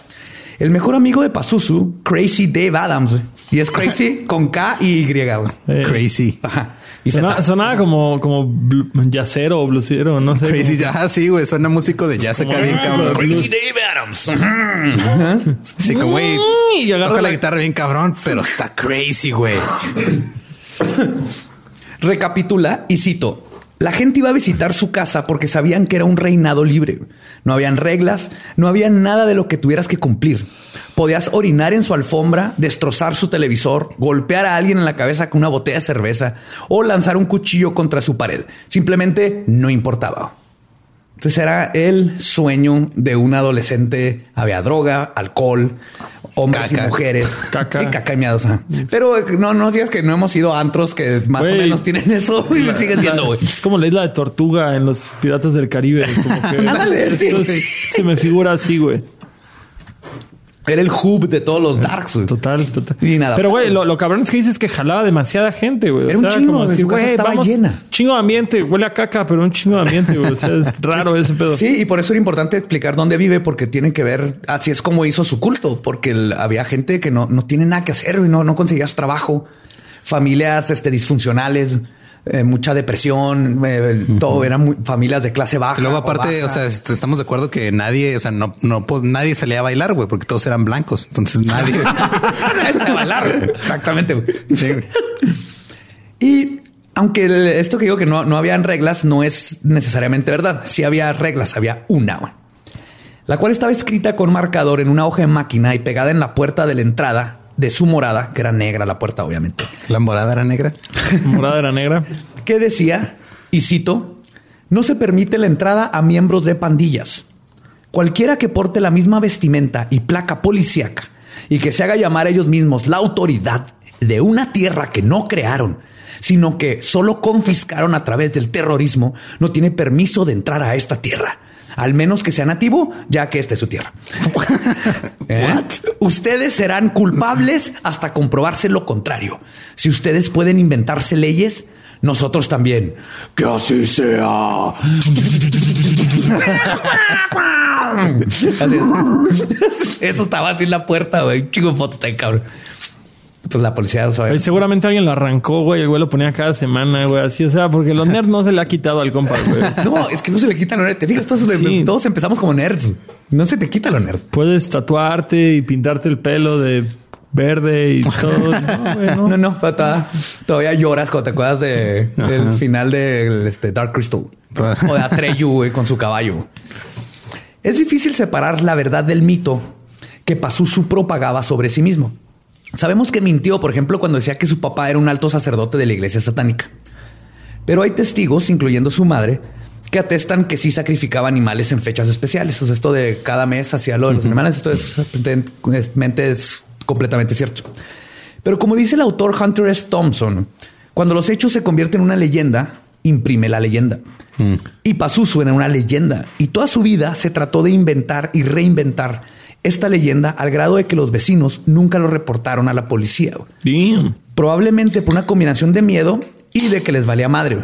El mejor amigo de Pazuzu, Crazy Dave Adams, y es Crazy con K y Y. Eh, Crazy. Ajá. Y Sonaba, Z. sonaba como, como jazzero o bluesero, no sé. Crazy como- ya, sí, güey. Suena músico de jazz acá bien cabrón. Crazy Dave Adams. Sí, como güey. Agarra Toca la la- guitarra bien cabrón, pero está crazy, güey. Recapitula y cito. La gente iba a visitar su casa porque sabían que era un reinado libre. No habían reglas, no había nada de lo que tuvieras que cumplir. Podías orinar en su alfombra, destrozar su televisor, golpear a alguien en la cabeza con una botella de cerveza o lanzar un cuchillo contra su pared. Simplemente no importaba. Entonces era el sueño de un adolescente. Había droga, alcohol, hombres Caca. y mujeres. Caca. Y caca y miados. Pero eh, no, no digas que no hemos ido a antros que más o menos tienen eso y lo sigues viendo, güey. Es como la isla de Tortuga en los Piratas del Caribe. Como que sí, güey. se me figura así, güey. Era el hub de todos los darks, güey. Total, total. Y nada. Pero, güey, lo, lo cabrón es que dices que jalaba demasiada gente, güey. O Era un chingo, como güey, su casa estaba vamos, llena. Chingo de ambiente, huele a caca, pero un chingo de ambiente, güey. O sea, es raro ese pedo. Sí, y por eso era importante explicar dónde vive, porque tiene que ver, así es como hizo su culto, porque el- había gente que no, no tiene nada que hacer y no, no conseguías trabajo, familias este, disfuncionales, eh, mucha depresión, eh, todo eran muy- familias de clase baja. Y luego aparte, o sea, est- estamos de acuerdo que nadie, o sea, no, no, nadie salía a bailar, güey, porque todos eran blancos. Entonces nadie. De bailar. Exactamente. Sí. Y aunque el- esto que digo que no, no habían reglas no es necesariamente verdad. Sí había reglas, había una, güey, la cual estaba escrita con marcador en una hoja de máquina y pegada en la puerta de la entrada de su morada, que era negra la puerta, obviamente, La morada era negra. Morada era negra. que decía, y cito, no se permite la entrada a miembros de pandillas. Cualquiera que porte la misma vestimenta y placa policíaca y que se haga llamar a ellos mismos la autoridad de una tierra que no crearon, sino que solo confiscaron a través del terrorismo, no tiene permiso de entrar a esta tierra. Al menos que sea nativo, ya que esta es su tierra. ¿Eh? Ustedes serán culpables hasta comprobarse lo contrario. Si ustedes pueden inventarse leyes, nosotros también. Que así sea. Así es. Eso estaba así en la puerta, güey. Chico fotos ahí, cabrón. Pues la policía sabe. Seguramente alguien lo arrancó, güey. El güey lo ponía cada semana, güey. Así, o sea, porque los nerds no se le ha quitado al compa, güey. No, es que no se le quitan lo nerd. Te fijas, todos, Sí. todos empezamos como nerds. No se te quita lo nerd. Puedes tatuarte y pintarte el pelo de verde y todo. No, güey, no. No, todavía, todavía lloras cuando te acuerdas de, del final de este, Dark Crystal o de Atreyu güey, con su caballo. Es difícil separar la verdad del mito que Pazuzu propagaba sobre sí mismo. Sabemos que mintió, por ejemplo, cuando decía que su papá era un alto sacerdote de la iglesia satánica. Pero hay testigos, incluyendo su madre, que atestan que sí sacrificaba animales en fechas especiales. O sea, esto de cada mes hacía lo de los animales. Esto es es completamente cierto. Pero como dice el autor Hunter S. Thompson, cuando los hechos se convierten en una leyenda, imprime la leyenda. Y Pazuzu era una leyenda y toda su vida se trató de inventar y reinventar esta leyenda al grado de que los vecinos nunca lo reportaron a la policía. Damn. Probablemente por una combinación de miedo y de que les valía madre.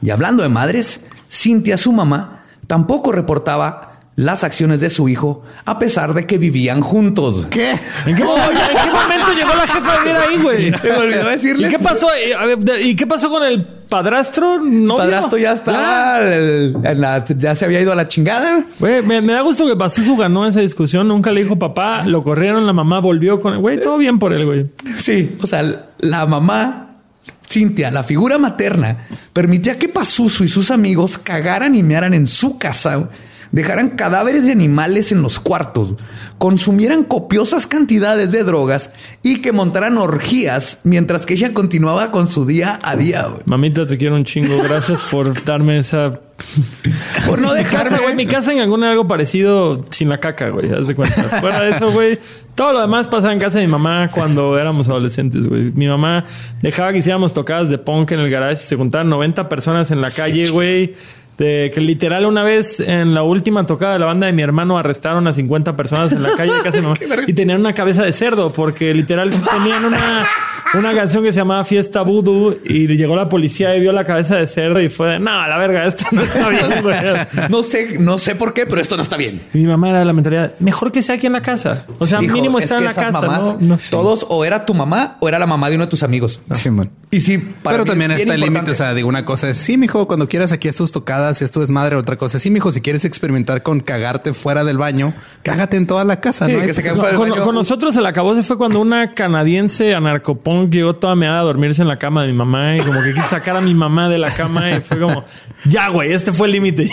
Y hablando de madres, Cintia, su mamá, tampoco reportaba las acciones de su hijo a pesar de que vivían juntos. ¿Qué? ¿En qué, momento, ¿en qué momento llegó la jefa a vivir ahí, güey? Me olvidó decirle. ¿Y qué pasó? Eh, de- ¿Y qué pasó con el padrastro? No, padrastro ya está, el- la- ya se había ido a la chingada. Güey, me, me da gusto que Pazuzu ganó esa discusión. Nunca le dijo papá, lo corrieron, la mamá volvió con... Güey, todo bien por él, güey. Sí, o sea, la mamá, Cintia, la figura materna, permitía que Pazuzu y sus amigos cagaran y mearan en su casa, dejaran cadáveres de animales en los cuartos, consumieran copiosas cantidades de drogas y que montaran orgías mientras que ella continuaba con su día a día. Mamita, te quiero un chingo. Gracias por darme esa... Por no dejarme, güey. Mi casa en alguna algo parecido sin la caca, güey. Haz de cuenta. Fuera de eso, güey. Todo lo demás pasaba en casa de mi mamá cuando éramos adolescentes, güey. Mi mamá dejaba que hiciéramos tocadas de punk en el garage. Se juntaban 90 personas en la calle, güey. De que literal una vez en la última tocada de la banda de mi hermano arrestaron a 50 personas en la calle mi mamá y tenían una cabeza de cerdo porque literal tenían una, una canción que se llamaba Fiesta Voodoo y llegó la policía y vio la cabeza de cerdo y fue de, no, la verga, esto no está bien, güey. No sé, no sé por qué, pero esto no está bien. Y mi mamá era de la mentalidad, mejor que sea aquí en la casa. O sea, Dijo, mínimo es estar que en la casa. mamás, ¿no? No sé. Todos o era tu mamá o era la mamá de uno de tus amigos. Simón. Y sí, para Pero mí también es está el límite. O sea, digo, una cosa es, sí, mijo, cuando quieras aquí es tus tocadas, esto es madre, otra cosa. Sí, mijo, si quieres experimentar con cagarte fuera del baño, cágate en toda la casa. Sí, ¿no? Que se Con, baño. con nosotros el acabose fue cuando una canadiense anarcopunk llegó toda meada a dormirse en la cama de mi mamá y como que quiso sacar a mi mamá de la cama y fue como, ya, güey, este fue el límite.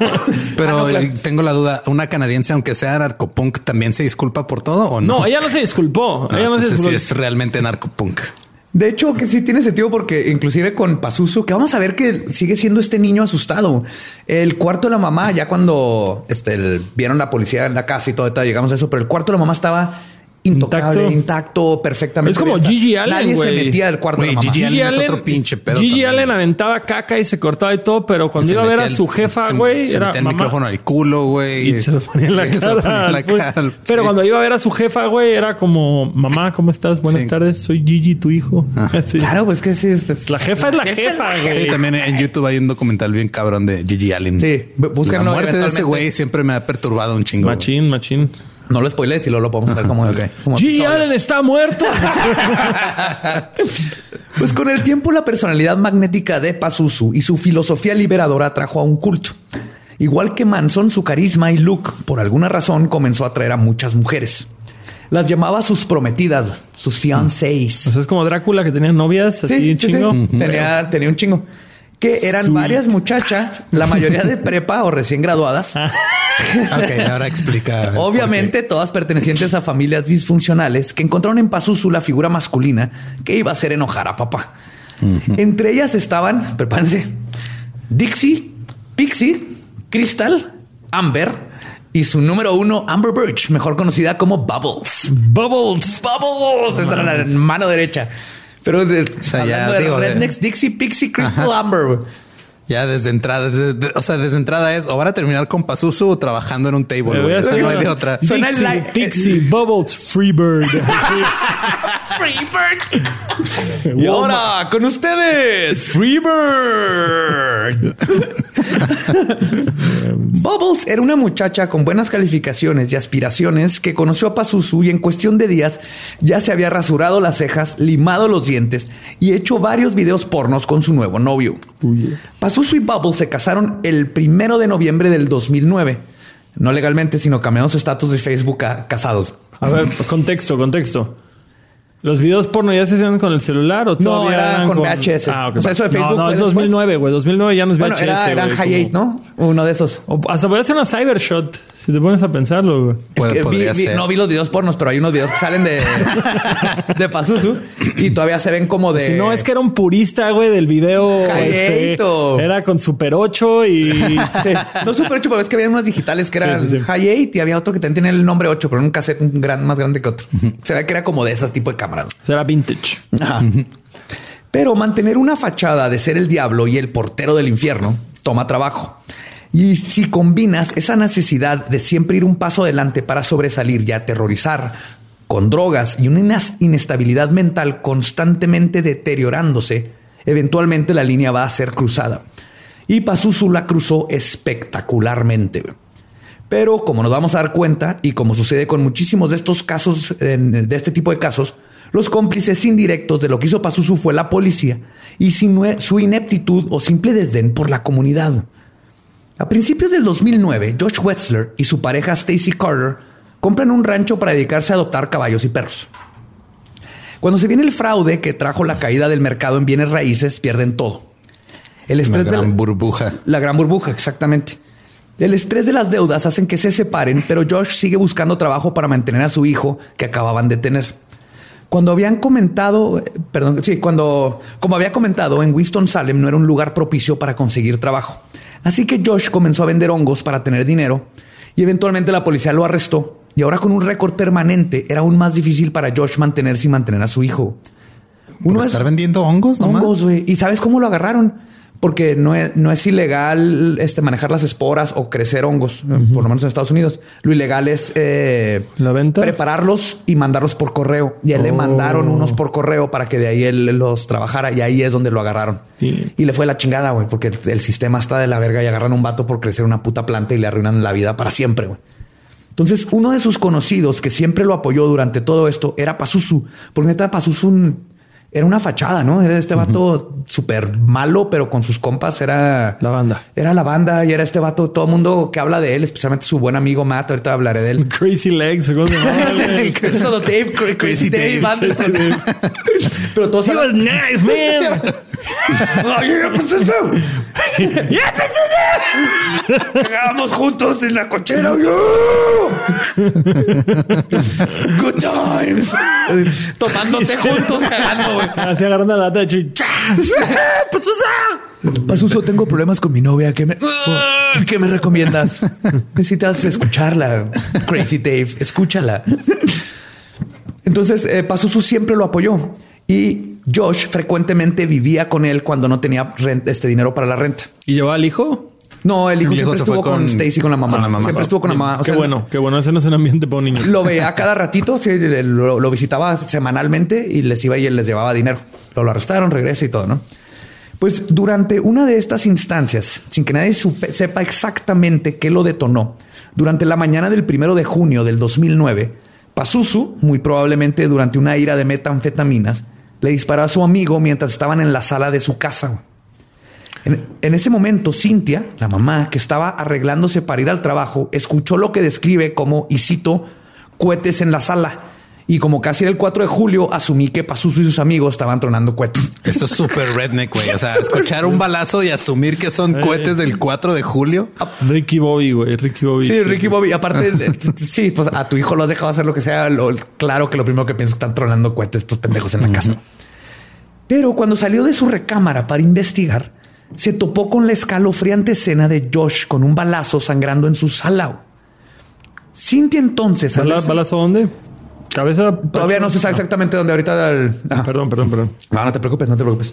Pero eh, tengo la duda, ¿una canadiense, aunque sea narcopunk, también se disculpa por todo o no? no, ella no se disculpó. Ah, ella no se entonces disculpó. sí es realmente narcopunk. De hecho, que sí tiene sentido porque inclusive con Pazuzu, que vamos a ver que sigue siendo este niño asustado. El cuarto de la mamá, ya cuando este, el- vieron la policía en la casa y todo, todo, llegamos a eso, pero el cuarto de la mamá estaba intocable, Intacto. intacto, perfectamente. Es como bien. Gigi Allen, Nadie se güey. metía al cuarto de la mamá. Gigi Allen es otro pinche pedo Gigi también. Allen aventaba caca y se cortaba y todo, pero cuando Se iba a ver a su jefa, se- güey, se era metía el mamá. micrófono al culo, güey. Y se lo ponía en la Sí, se cara. en la cara. Pero Sí. cuando iba a ver a su jefa, güey, era como, mamá, ¿cómo estás? Buenas Sí. tardes, soy Gigi, tu hijo. Así. Claro, pues que sí. La jefa es la jefa, güey. Sí, también en YouTube hay un documental bien cabrón de Gigi Allen. Sí, La muerte de ese güey siempre me ha perturbado un chingo. Machín, machín. No lo spoilees y luego lo podemos ver como, Ok. como episodio. Allen está muerto. Pues con el tiempo la personalidad magnética de Pazuzu y su filosofía liberadora atrajo a un culto. Igual que Manson, su carisma y look, por alguna razón, comenzó a atraer a muchas mujeres. Las llamaba sus prometidas, sus o fiancés. sea, es como Drácula que tenía novias así Sí, sí, sí. chingo. Tenía, tenía un chingo. Que eran Sweet. varias muchachas, la mayoría de prepa o recién graduadas. Ok, ahora explica. Obviamente, todas pertenecientes a familias disfuncionales que encontraron en Pazuzu la figura masculina que iba a hacer enojar a papá. Entre ellas estaban, prepárense, Dixie, Pixie, Crystal, Amber y su número uno, Amber Birch, mejor conocida como Bubbles. Bubbles. Bubbles, esa era la mano derecha. Pero de, sea, ya hablando de digo, de- Rednecks, Dixie, Pixie, Crystal, Amber. Ya desde entrada, desde- de- o sea, desde entrada es o van a terminar con Pazuzu o trabajando en un table. Voy a O sea, no hay de otra. Suena el Dixie, like- Pixie, Bubbles, Freebird. Y ahora, con ustedes, Freebird. Bubbles era una muchacha con buenas calificaciones y aspiraciones que conoció a Pazuzu y en cuestión de días ya se había rasurado las cejas, limado los dientes y hecho varios videos pornos con su nuevo novio. Pazuzu y Bubbles se casaron el primero de noviembre del 2009. No legalmente, sino cambiando su estatus de Facebook a casados. A ver, contexto, contexto. ¿Los videos porno ya se hacían con el celular o No, todavía era eran con VHS. Ah, ok. O sea, eso de Facebook No, no, fue es después. 2009, güey. 2009 ya no es Bueno, VHS, era, era güey, High como- Eight, ¿no? Uno de esos. O hasta podría ser una Cybershot. Si te pones a pensarlo, güey. Es Puede- que vi- podría vi- ser. no vi los videos pornos, pero hay unos videos que salen de, de Pazuzu y todavía se ven como de. Si no, es que era un purista, güey, del video. este, era con Super 8 y... No super 8, pero es que había unos digitales que eran Sí, sí, sí. High 8 y había otro que también tenía el nombre 8, pero en un cassette un gran, más grande que otro. Se ve que era como de esas tipo de cámaras. Era vintage. Ajá. Pero mantener una fachada de ser el diablo y el portero del infierno toma trabajo. Y si combinas esa necesidad de siempre ir un paso adelante para sobresalir y aterrorizar con drogas y una inestabilidad mental constantemente deteriorándose, eventualmente la línea va a ser cruzada. Y Pazuzu la cruzó espectacularmente. Pero como nos vamos a dar cuenta, y como sucede con muchísimos de estos casos, de este tipo de casos, los cómplices indirectos de lo que hizo Pazuzu fue la policía y su ineptitud o simple desdén por la comunidad. A principios del 2009, Josh Wetzler y su pareja Stacy Carter compran un rancho para dedicarse a adoptar caballos y perros. Cuando se viene el fraude que trajo la caída del mercado en bienes raíces, pierden todo. El estrés de la- gran burbuja. la gran burbuja, exactamente. El estrés de las deudas hacen que se separen, pero Josh sigue buscando trabajo para mantener a su hijo que acababan de tener. Cuando habían comentado, perdón, sí, cuando, como había comentado, en Winston-Salem no era un lugar propicio para conseguir trabajo. Así que Josh comenzó a vender hongos para tener dinero y eventualmente la policía lo arrestó. Y ahora con un récord permanente era aún más difícil para Josh mantenerse y mantener a su hijo. ¿Por es- estar vendiendo hongos nomás? Hongos, güey. ¿Y sabes cómo lo agarraron? Porque no es, no es ilegal este, manejar las esporas o crecer hongos, eh, por lo menos en Estados Unidos. Lo ilegal es eh, ¿La venta? prepararlos y mandarlos por correo. Y él le Oh. mandaron unos por correo para que de ahí él los trabajara y ahí es donde lo agarraron. Sí. Y le fue la chingada, güey, porque el, sistema está de la verga y agarran un vato por crecer una puta planta y le arruinan la vida para siempre, güey. Entonces, uno de sus conocidos que siempre lo apoyó durante todo esto era Pazuzu, porque neta Pazuzu era una fachada, ¿no? Era este vato súper malo, pero con sus compas era La banda. Era la banda y era este vato, todo el mundo que habla de él, especialmente su buen amigo Matt, ahorita hablaré de él. Crazy Legs. ¿cómo se llama, güey? El- Ese es todo Dave, Crazy, Crazy Dave, Dave. Anderson. Pero todos He was nice, man. ¡Ay, ya, pues eso! ¡Ya empezó Llegábamos juntos en la cochera. Good times. Tomándote juntos, cagando, güey. Así agarrando la lata de chi- ¡Cha! ¡Pues, usa! Pasuso, tengo problemas con mi novia. ¿Qué me, ¿qué me recomiendas? Necesitas escucharla. Crazy Dave, escúchala. Entonces, eh, Pazuzu siempre lo apoyó y Josh frecuentemente vivía con él cuando no tenía renta- este dinero para la renta. ¿Y llevaba al hijo? No, el hijo El siempre estuvo con, con- Stacy, con la mamá. con la mamá. Siempre estuvo con la mamá. O qué sea, bueno, qué bueno. Ese no es un ambiente para un niño. Lo veía cada ratito, sí, lo, lo visitaba semanalmente y les iba y él les llevaba dinero. Lo, lo arrestaron, regresa y todo, ¿no? Pues durante una de estas instancias, sin que nadie supe- sepa exactamente qué lo detonó, durante la mañana del primero de junio del 2009, Pazuzu, muy probablemente durante una ira de metanfetaminas, le disparó a su amigo mientras estaban en la sala de su casa. En, en ese momento, Cintia, la mamá, que estaba arreglándose para ir al trabajo, escuchó lo que describe como, y cito, cohetes en la sala. Y como casi era el 4 de julio, asumí que Pazuzu y sus amigos estaban tronando cohetes. Esto es súper redneck, güey. O sea, escuchar un balazo y asumir que son cohetes del 4 de julio. Ricky Bobby, güey. Ricky Bobby. Sí, Ricky Bobby. Aparte, sí, pues a tu hijo lo has dejado hacer lo que sea. Lo- claro que lo primero que piensas es que están tronando cohetes estos pendejos en la casa. Pero cuando salió de su recámara para investigar, se topó con la escalofriante escena de Josh con un balazo sangrando en su sala. Cintia entonces... al ¿Bala- verse- ¿Balazo dónde? Cabeza. Todavía no se sabe exactamente dónde ahorita... el- Ajá. Perdón, perdón, perdón. No, no te preocupes, no te preocupes.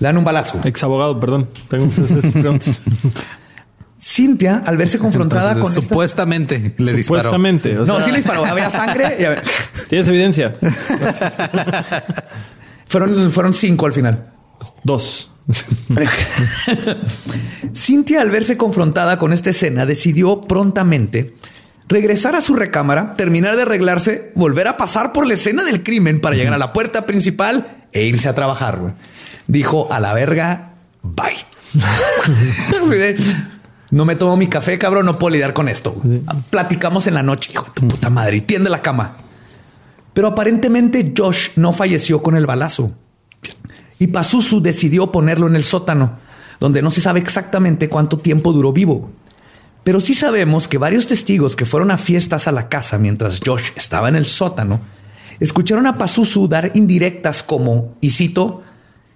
Le dan un balazo. Ex abogado, perdón. Tengo preguntas. Cintia, al verse confrontada Entonces, con esta- supuestamente le disparó. Supuestamente. o No, sea, sí le disparó. Había sangre. y había- ¿Tienes evidencia? Fueron, fueron cinco al final. Dos. Cintia, al verse confrontada con esta escena, decidió prontamente regresar a su recámara, terminar de arreglarse, volver a pasar por la escena del crimen para llegar a la puerta principal e irse a trabajar. Dijo a la verga, bye. no me tomo mi café, cabrón, no puedo lidiar con esto. Platicamos en la noche, hijo de tu puta madre, y tiende la cama. Pero aparentemente Josh no falleció con el balazo. Y Pazuzu decidió ponerlo en el sótano, donde no se sabe exactamente cuánto tiempo duró vivo. Pero sí sabemos que varios testigos que fueron a fiestas a la casa mientras Josh estaba en el sótano escucharon a Pazuzu dar indirectas como, y cito,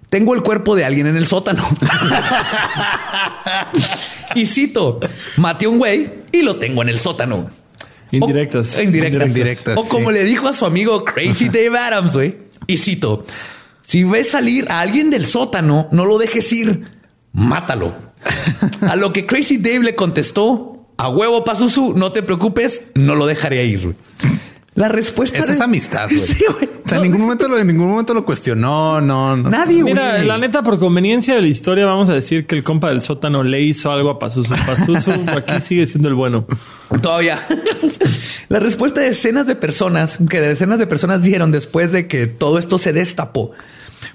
tengo el cuerpo de alguien en el sótano. y cito, maté a un güey y lo tengo en el sótano. Indirectas. O, indirectas. Indirectas, o como sí. le dijo a su amigo Crazy Dave Adams, güey. Y cito, si ves salir a alguien del sótano, no lo dejes ir, mátalo. a lo que Crazy Dave le contestó, a huevo Pazuzu, no te preocupes, no lo dejaré ir. güey". La respuesta Esa es amistad, güey. Sí, güey. O sea, en ningún momento lo, en ningún momento lo cuestionó. No, no. Nadie, güey. Mira, la neta, por conveniencia de la historia, vamos a decir que el compa del sótano le hizo algo a Pazuzu. Pazuzu aquí sigue siendo el bueno. Todavía. La respuesta de decenas de personas, que decenas de personas dieron después de que todo esto se destapó,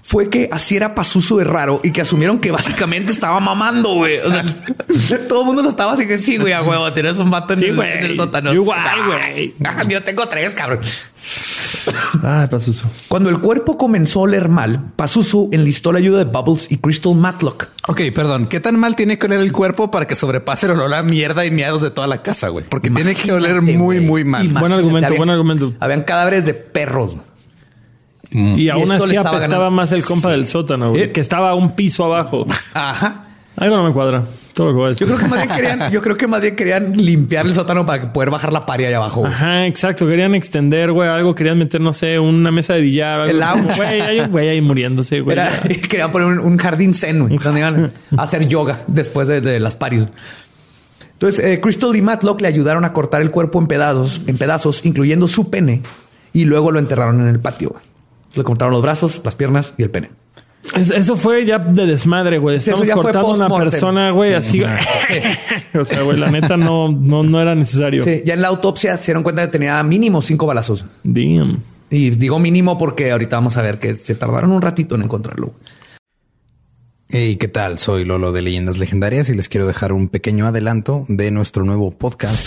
fue que así era Pazuzu de raro y que asumieron que básicamente estaba mamando, güey. O sea, todo el mundo lo estaba así que sí, güey, a huevo, tienes un vato en, Sí, el, güey. en el sótano. Yo igual, Ah, güey. ah, Yo tengo tres, cabrón. Ay, Pazuzu. Cuando el cuerpo comenzó a oler mal, Pazuzu enlistó la ayuda de Bubbles y Crystal Matlock. Ok, perdón. ¿Qué tan mal tiene que oler el cuerpo para que sobrepase el olor a mierda y miados de toda la casa, güey? Porque tiene que oler muy, muy mal. Imagínate, Buen argumento, habían- buen argumento. Habían cadáveres de perros. Y aún así estaba apestaba ganando. más el compa del sótano, güey, Eh. que estaba un piso abajo. Ajá. Algo no me cuadra. Todo lo que voy a decir. Yo creo que más bien querían, yo creo que más bien querían limpiar el sótano para poder bajar la paria allá abajo. güey. Ajá, exacto. Querían extender, güey, algo. Querían meter, no sé, una mesa de billar. Algo El lounge. Güey, hay un güey ahí muriéndose, güey. Era- querían poner un, un jardín zen, güey, donde iban a hacer yoga después de, de las paris. Entonces, eh, Crystal y Matlock le ayudaron a cortar el cuerpo en pedazos, en pedazos, incluyendo su pene, y luego lo enterraron en el patio. güey. Le cortaron los brazos, las piernas y el pene. Es- Eso fue ya de desmadre, güey. Estamos ya fue cortando a una persona, güey, así. o sea, güey, la neta no, no, no era necesario. Sí, ya en la autopsia se dieron cuenta que tenía mínimo cinco balazos. Damn. Y digo mínimo porque ahorita vamos a ver que se tardaron un ratito en encontrarlo. Hey, ¿qué tal? Soy Lolo de Leyendas Legendarias y les quiero dejar un pequeño adelanto de nuestro nuevo podcast.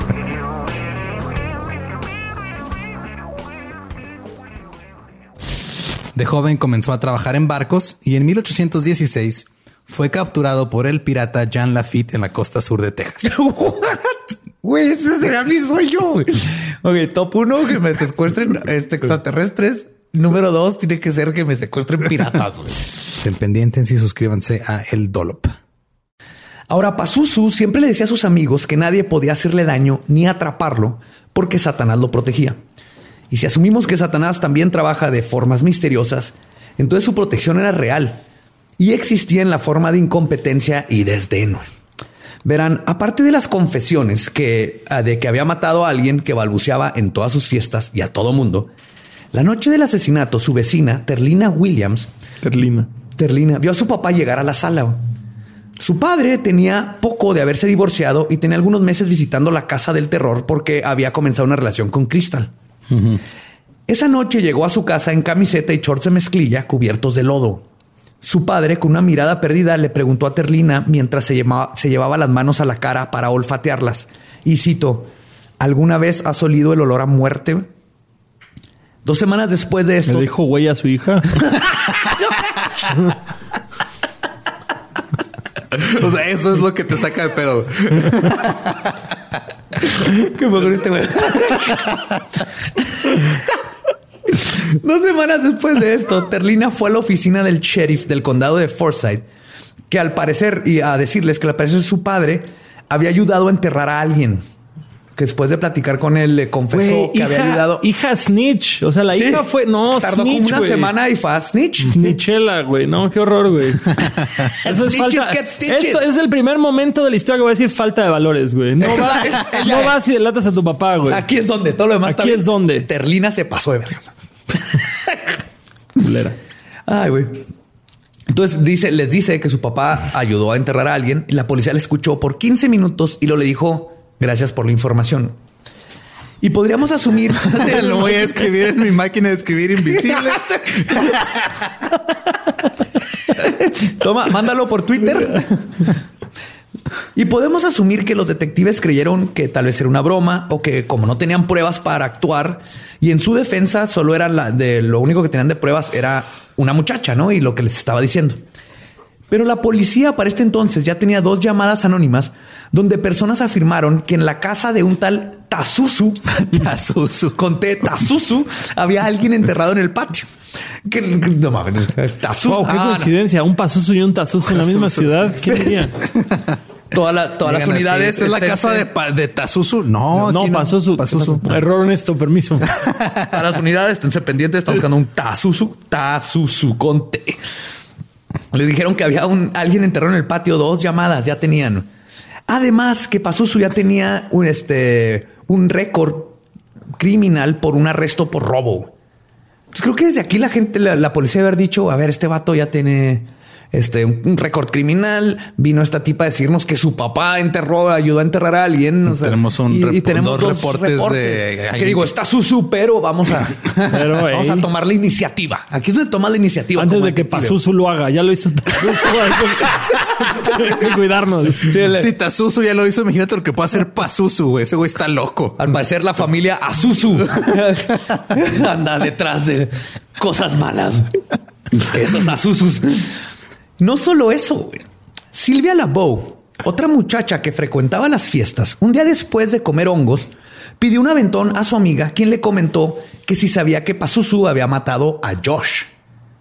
De joven comenzó a trabajar en barcos y en 1816 fue capturado por el pirata Jean Lafitte en la costa sur de Texas. Güey, ese será mi sueño. Ok, top uno, que me secuestren este, extraterrestres. Número dos, tiene que ser que me secuestren piratas. Estén pendientes y suscríbanse a El Dolop. Ahora, Pazuzu siempre le decía a sus amigos que nadie podía hacerle daño ni atraparlo porque Satanás lo protegía. Y si asumimos que Satanás también trabaja de formas misteriosas, entonces su protección era real y existía en la forma de incompetencia y desdén. Verán, aparte de las confesiones que, ah, de que había matado a alguien que balbuceaba en todas sus fiestas y a todo mundo, la noche del asesinato, su vecina, Terlina Williams, Carlina. Terlina vio a su papá llegar a la sala. Su padre tenía poco de haberse divorciado y tenía algunos meses visitando la casa del terror porque había comenzado una relación con Crystal. Esa noche llegó a su casa en camiseta y shorts de mezclilla cubiertos de lodo. Su padre, con una mirada perdida, le preguntó a Terlina mientras se llevaba, se llevaba las manos a la cara para olfatearlas. Y cito, ¿alguna vez has olido el olor a muerte? Dos semanas después de esto... Le dijo güey a su hija. O sea, eso es lo que te saca de pedo. ¿Qué este güey? Dos semanas después de esto, Terlina fue a la oficina del sheriff del condado de Forsyth, que al parecer, y a decirles que al parecer su padre había ayudado a enterrar a alguien. Que después de platicar con él le confesó que había ayudado. hija snitch. O sea, la Sí. hija fue. No, Tardó snitch, como una semana y fue a snitch. Snitchela, güey. No, qué horror, güey. Eso es falta. Esto es el primer momento de la historia que voy a decir falta de valores, güey. No, vas, esa- no vas y delatas a tu papá, güey. Aquí es donde todo lo demás Aquí es donde. Terlina se pasó de vergas. Ay, güey. Entonces dice, les dice que su papá ayudó a enterrar a alguien. Y la policía le escuchó por 15 minutos y lo le dijo gracias por la información. Y podríamos asumir. Lo voy a escribir en mi máquina de escribir invisible. Toma, mándalo por Twitter. Y podemos asumir que los detectives creyeron que tal vez era una broma o que como no tenían pruebas para actuar y en su defensa solo era la de lo único que tenían de pruebas era una muchacha, ¿no? Y lo que les estaba diciendo. Pero la policía para este entonces ya tenía dos llamadas anónimas donde personas afirmaron que en la casa de un tal Tazuzu, Tazuzu, conté Tazuzu, había alguien enterrado en el patio. Que, no mames, Tazuzu. Wow, qué ah, coincidencia. Un Pazuzu y un Tazuzu en la misma ciudad. ¿Qué diría? Toda la, todas las unidades. ¿Esta es la casa de, de Tazuzu? No, no, Pazuzu. Error honesto, permiso. Para las unidades, esténse pendientes, está buscando un Tazuzu, Tazuzu Conte. Le dijeron que había un alguien enterrado en el patio, dos llamadas ya tenían. Además, que Pazuzu ya tenía un, este, un récord criminal por un arresto por robo. Pues creo que desde aquí la gente, la, la policía haber dicho, a ver, este vato ya tiene este, un, récord criminal. Vino esta tipa a decirnos que su papá enterró, ayudó a enterrar a alguien. tenemos un y, tenemos dos, reportes, de que digo, está su pero vamos a, vamos a tomar la iniciativa. Aquí es donde toma la iniciativa. Antes de que Pazuzu lo haga, ya lo hizo Hay que cuidarnos. Si Tazuzu ya lo hizo, imagínate lo que puede hacer Pazuzu. Ese güey está loco. Al parecer, la familia Azuzu anda detrás de cosas malas. Esos Azuzus. No solo eso, Silvia Labow, otra muchacha que frecuentaba las fiestas, un día después de comer hongos, pidió un aventón a su amiga, quien le comentó que si sabía que Pazuzu había matado a Josh.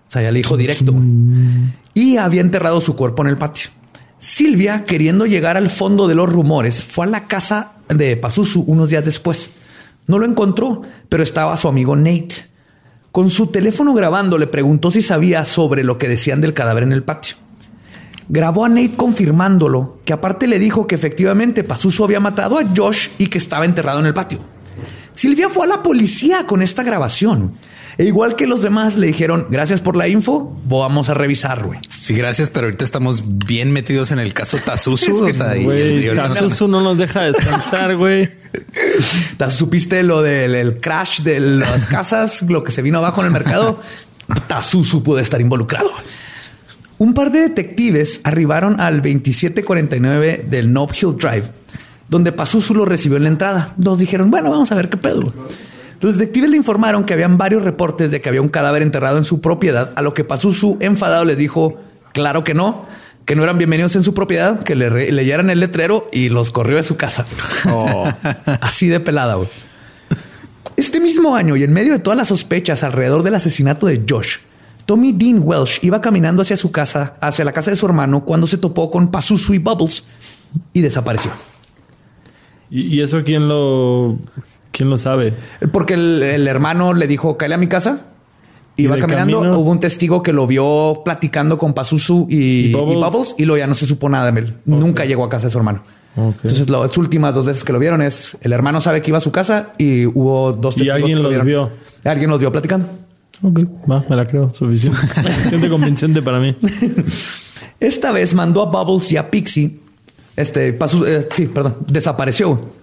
O sea, ya le dijo directo. Y había enterrado su cuerpo en el patio. Silvia, queriendo llegar al fondo de los rumores, fue a la casa de Pazuzu unos días después. No lo encontró, pero estaba su amigo Nate. Con su teléfono grabando le preguntó si sabía sobre lo que decían del cadáver en el patio. Grabó a Nate confirmándolo, que aparte le dijo que efectivamente Pazuzu había matado a Josh y que estaba enterrado en el patio. Silvia fue a la policía con esta grabación e igual que los demás le dijeron, gracias por la info, vamos a revisar, güey. Sí, gracias, pero ahorita estamos bien metidos en el caso Tazuzu. Tazuzu no nos deja descansar, güey. ¿Supiste lo del crash de las casas, lo que se vino abajo en el mercado? Tazuzu puede estar involucrado. Un par de detectives arribaron al 2749 del Nob Hill Drive, donde Pazuzu lo recibió en la entrada. Dos dijeron, bueno, vamos a ver qué pedo. Los detectives le informaron que habían varios reportes de que había un cadáver enterrado en su propiedad, a lo que su enfadado les dijo, claro que no, que no eran bienvenidos en su propiedad, que le leyeran el letrero y los corrió de su casa. Oh. Así de pelada. Güey. Este mismo año y en medio de todas las sospechas alrededor del asesinato de Josh, Tommy Dean Welsh iba caminando hacia su casa, hacia la casa de su hermano, cuando se topó con Pazuzu y Bubbles y desapareció. ¿Y eso quién lo ¿Quién lo sabe? Porque el, hermano le dijo, cae a mi casa. Iba caminando, hubo un testigo que lo vio platicando con Pazuzu y, Bubbles? y, luego ya no se supo nada de él. Nunca llegó a casa de su hermano. Entonces, las últimas dos veces que lo vieron es el hermano sabe que iba a su casa y hubo dos testigos. ¿Y alguien los vio? Alguien los vio platicando. Ok, va, me la creo. Suficiente. Suficiente convincente para mí. Esta vez mandó a Bubbles y a Pixie. Este, Pazuzu, eh, sí, perdón, desapareció.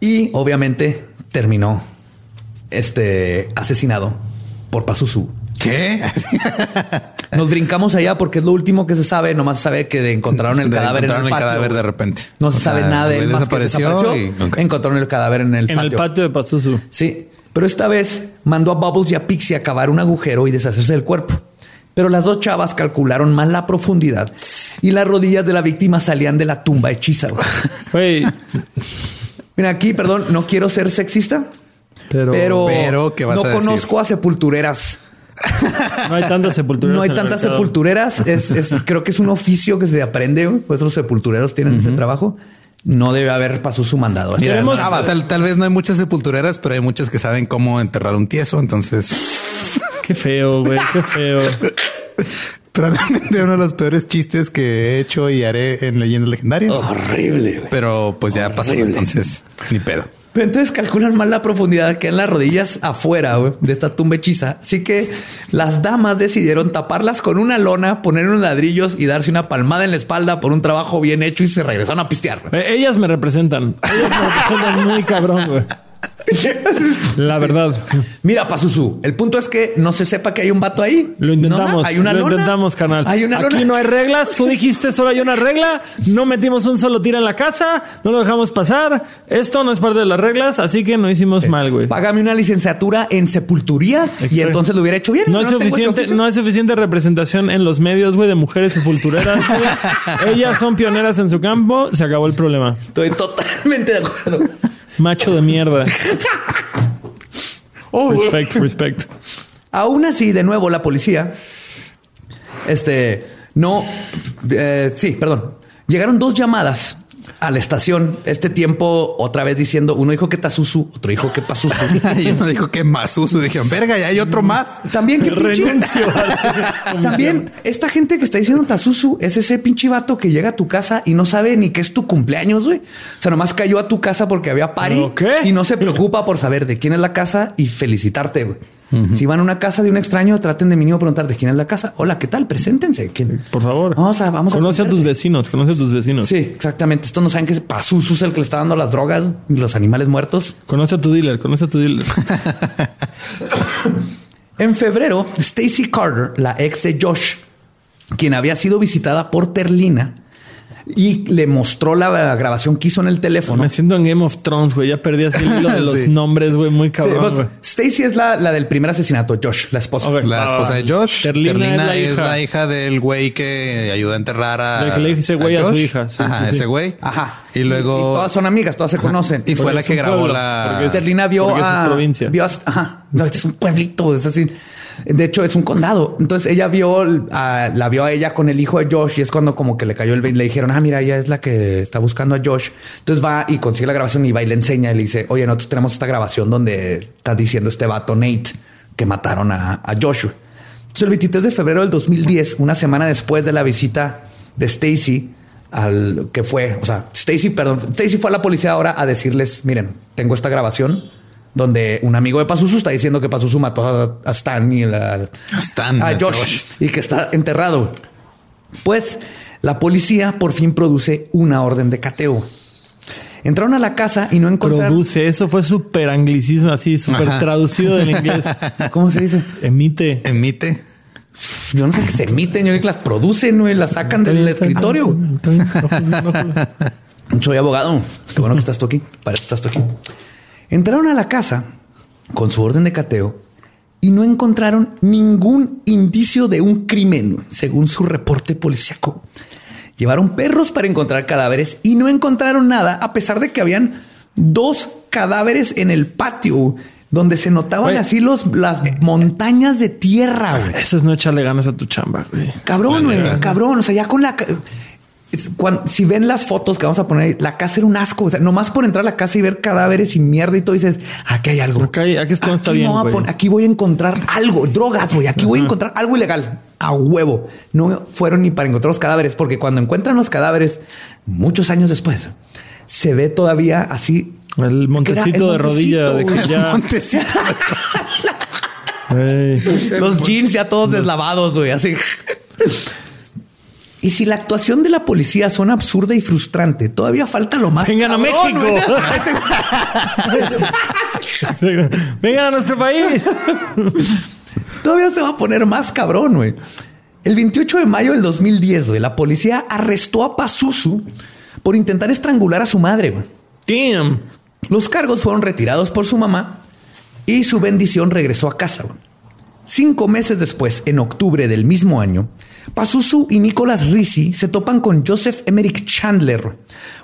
Y obviamente terminó este asesinado por Pazuzu. ¿Qué? Nos brincamos allá porque es lo último que se sabe. Nomás se sabe que encontraron el cadáver en el, patio. cadáver de repente. No se sabe nada de él. desapareció. Encontraron el cadáver en el patio. En el patio de Pazuzu. Sí. Pero esta vez mandó a Bubbles y a Pixie a cavar un agujero y deshacerse del cuerpo. Pero las dos chavas calcularon mal la profundidad y las rodillas de la víctima salían de la tumba hechiza. Güey, Mira, aquí, perdón, no quiero ser sexista, pero, pero, no conozco a sepultureras. No hay tantas sepultureras. No hay tantas sepultureras. Es, creo que es un oficio que se aprende. Pues los sepultureros tienen ese trabajo. No debe haber pasado su mandado. tal, tal, vez no hay muchas sepultureras, pero hay muchas que saben cómo enterrar un tieso. Entonces, qué feo, güey, qué feo. Probablemente uno de los peores chistes que he hecho y haré en leyendas legendarias. Horrible. Pero pues ya pasó. Entonces, ni pedo. Pero entonces calculan mal la profundidad que en las rodillas afuera de esta tumba hechiza. Así que las damas decidieron taparlas con una lona, poner unos ladrillos y darse una palmada en la espalda por un trabajo bien hecho y se regresaron a pistear. Eh, Ellas me representan. Ellas me representan muy cabrón, güey. La verdad. Mira, Pazuzu, el punto es que no se sepa que hay un vato ahí. Lo intentamos. ¿No? Hay una lo lona. intentamos, canal. Hay una Aquí lona. no hay reglas. Tú dijiste solo hay una regla. No metimos un solo tiro en la casa. No lo dejamos pasar. Esto no es parte de las reglas, así que no hicimos mal, güey. Págame una licenciatura en sepulturía y entonces lo hubiera hecho bien. No, es suficiente, no hay suficiente representación en los medios, güey, de mujeres sepultureras. Ellas son pioneras en su campo. Se acabó el problema. Estoy totalmente de acuerdo. Macho de mierda. Oh, Respect, respect. Aún así, de nuevo, la policía, este, no, eh, sí, perdón, llegaron dos llamadas a la estación. Este tiempo, otra vez diciendo, uno dijo que Tazuzu, otro dijo que Pazuzu. y uno dijo que Masusu. Dijeron, verga, ya hay otro más. También que Renuncio. También esta gente que está diciendo Tazuzu es ese pinche vato que llega a tu casa y no sabe ni qué es tu cumpleaños, güey. O sea, nomás cayó a tu casa porque había party y no se preocupa por saber de quién es la casa y felicitarte, güey. Si van a una casa de un extraño, traten de mínimo preguntar de quién es la casa. Hola, ¿qué tal? Preséntense. ¿Quién? Por favor. Vamos a, vamos Conoce a tus vecinos, conoce a tus vecinos. Sí, exactamente. Estos no saben que es Pazuzu el que le está dando las drogas y los animales muertos. Conoce a tu dealer, conoce a tu dealer. En febrero, Stacy Carter, la ex de Josh, quien había sido visitada por Terlina y le mostró la grabación que hizo en el teléfono. Me siento en Game of Thrones, güey. Ya perdí así el hilo de los Sí. nombres, güey. Muy Sí, cabrón, güey. Stacy es la, la del primer asesinato, Josh, la esposa. La Ah, esposa de Josh. Terlina Terlina, es la es, la hija. del güey que ayudó a enterrar a. Que le dice güey a su hija. Sí, Ajá, sí, sí. ese güey. Ajá. Y luego. Y todas son amigas, todas se conocen. Y fue Porque la que grabó pueblo, la. Terlina vio a provincia. Vio a, ajá. No, este es un pueblito, es así. De hecho, es un condado. Entonces ella vio a, la vio a ella con el hijo de Josh y es cuando como que le cayó el 20. Le dijeron, ah, mira, ella es la que está buscando a Josh. Entonces va y consigue la grabación y va y le enseña y le dice, oye, nosotros tenemos esta grabación donde está diciendo este vato Nate que mataron a, a Joshua. Entonces el 23 de febrero del 2010, una semana después de la visita de Stacy al que fue, o sea, Stacy, perdón, Stacy fue a la policía ahora a decirles, miren, tengo esta grabación donde un amigo de Pazuzu está diciendo que Pazuzu mató a, a Stan y la, A Stan, a Josh, Josh. y que está enterrado. Pues la policía por fin produce una orden de cateo. Entraron a la casa y no encontraron. Produce. Eso fue súper anglicismo, así, súper traducido del inglés. ¿Cómo se dice? Emite. Emite. Yo no sé que se emiten, yo que las producen ¿no? y las sacan del escritorio. Soy abogado. Qué bueno que estás tú aquí. Para eso estás tú aquí. Entraron a la casa con su orden de cateo y no encontraron ningún indicio de un crimen, según su reporte policíaco. Llevaron perros para encontrar cadáveres y no encontraron nada, a pesar de que habían dos cadáveres en el patio donde se notaban Oye. así los, las montañas de tierra. güey. Eso es no echarle ganas a tu chamba, güey. Cabrón, güey, cabrón. O sea, ya con la. Es si ven las fotos que vamos a poner la casa era un asco. O sea, nomás por entrar a la casa y ver cadáveres y mierda y todo, dices, aquí hay algo. Aquí esto no está Aquí bien, pon- aquí voy a encontrar algo, drogas, güey. Aquí voy a encontrar algo ilegal a huevo. No fueron ni para encontrar los cadáveres, porque cuando encuentran los cadáveres, muchos años después, se ve todavía así. El montecito el de rodilla de ya. Montecito. Los jeans ya todos deslavados, güey, así. Y si la actuación de la policía suena absurda y frustrante, todavía falta lo más. Vengan a México. Vengan a nuestro país. todavía se va a poner más cabrón, güey. El 28 de mayo del 2010, güey, la policía arrestó a Pazuzu por intentar estrangular a su madre, güey. Damn. Los cargos fueron retirados por su mamá y su bendición regresó a casa. güey. Cinco meses después, en octubre del mismo año, Pazuzu y Nicholas Rizzi se topan con Joseph Emerick Chandler,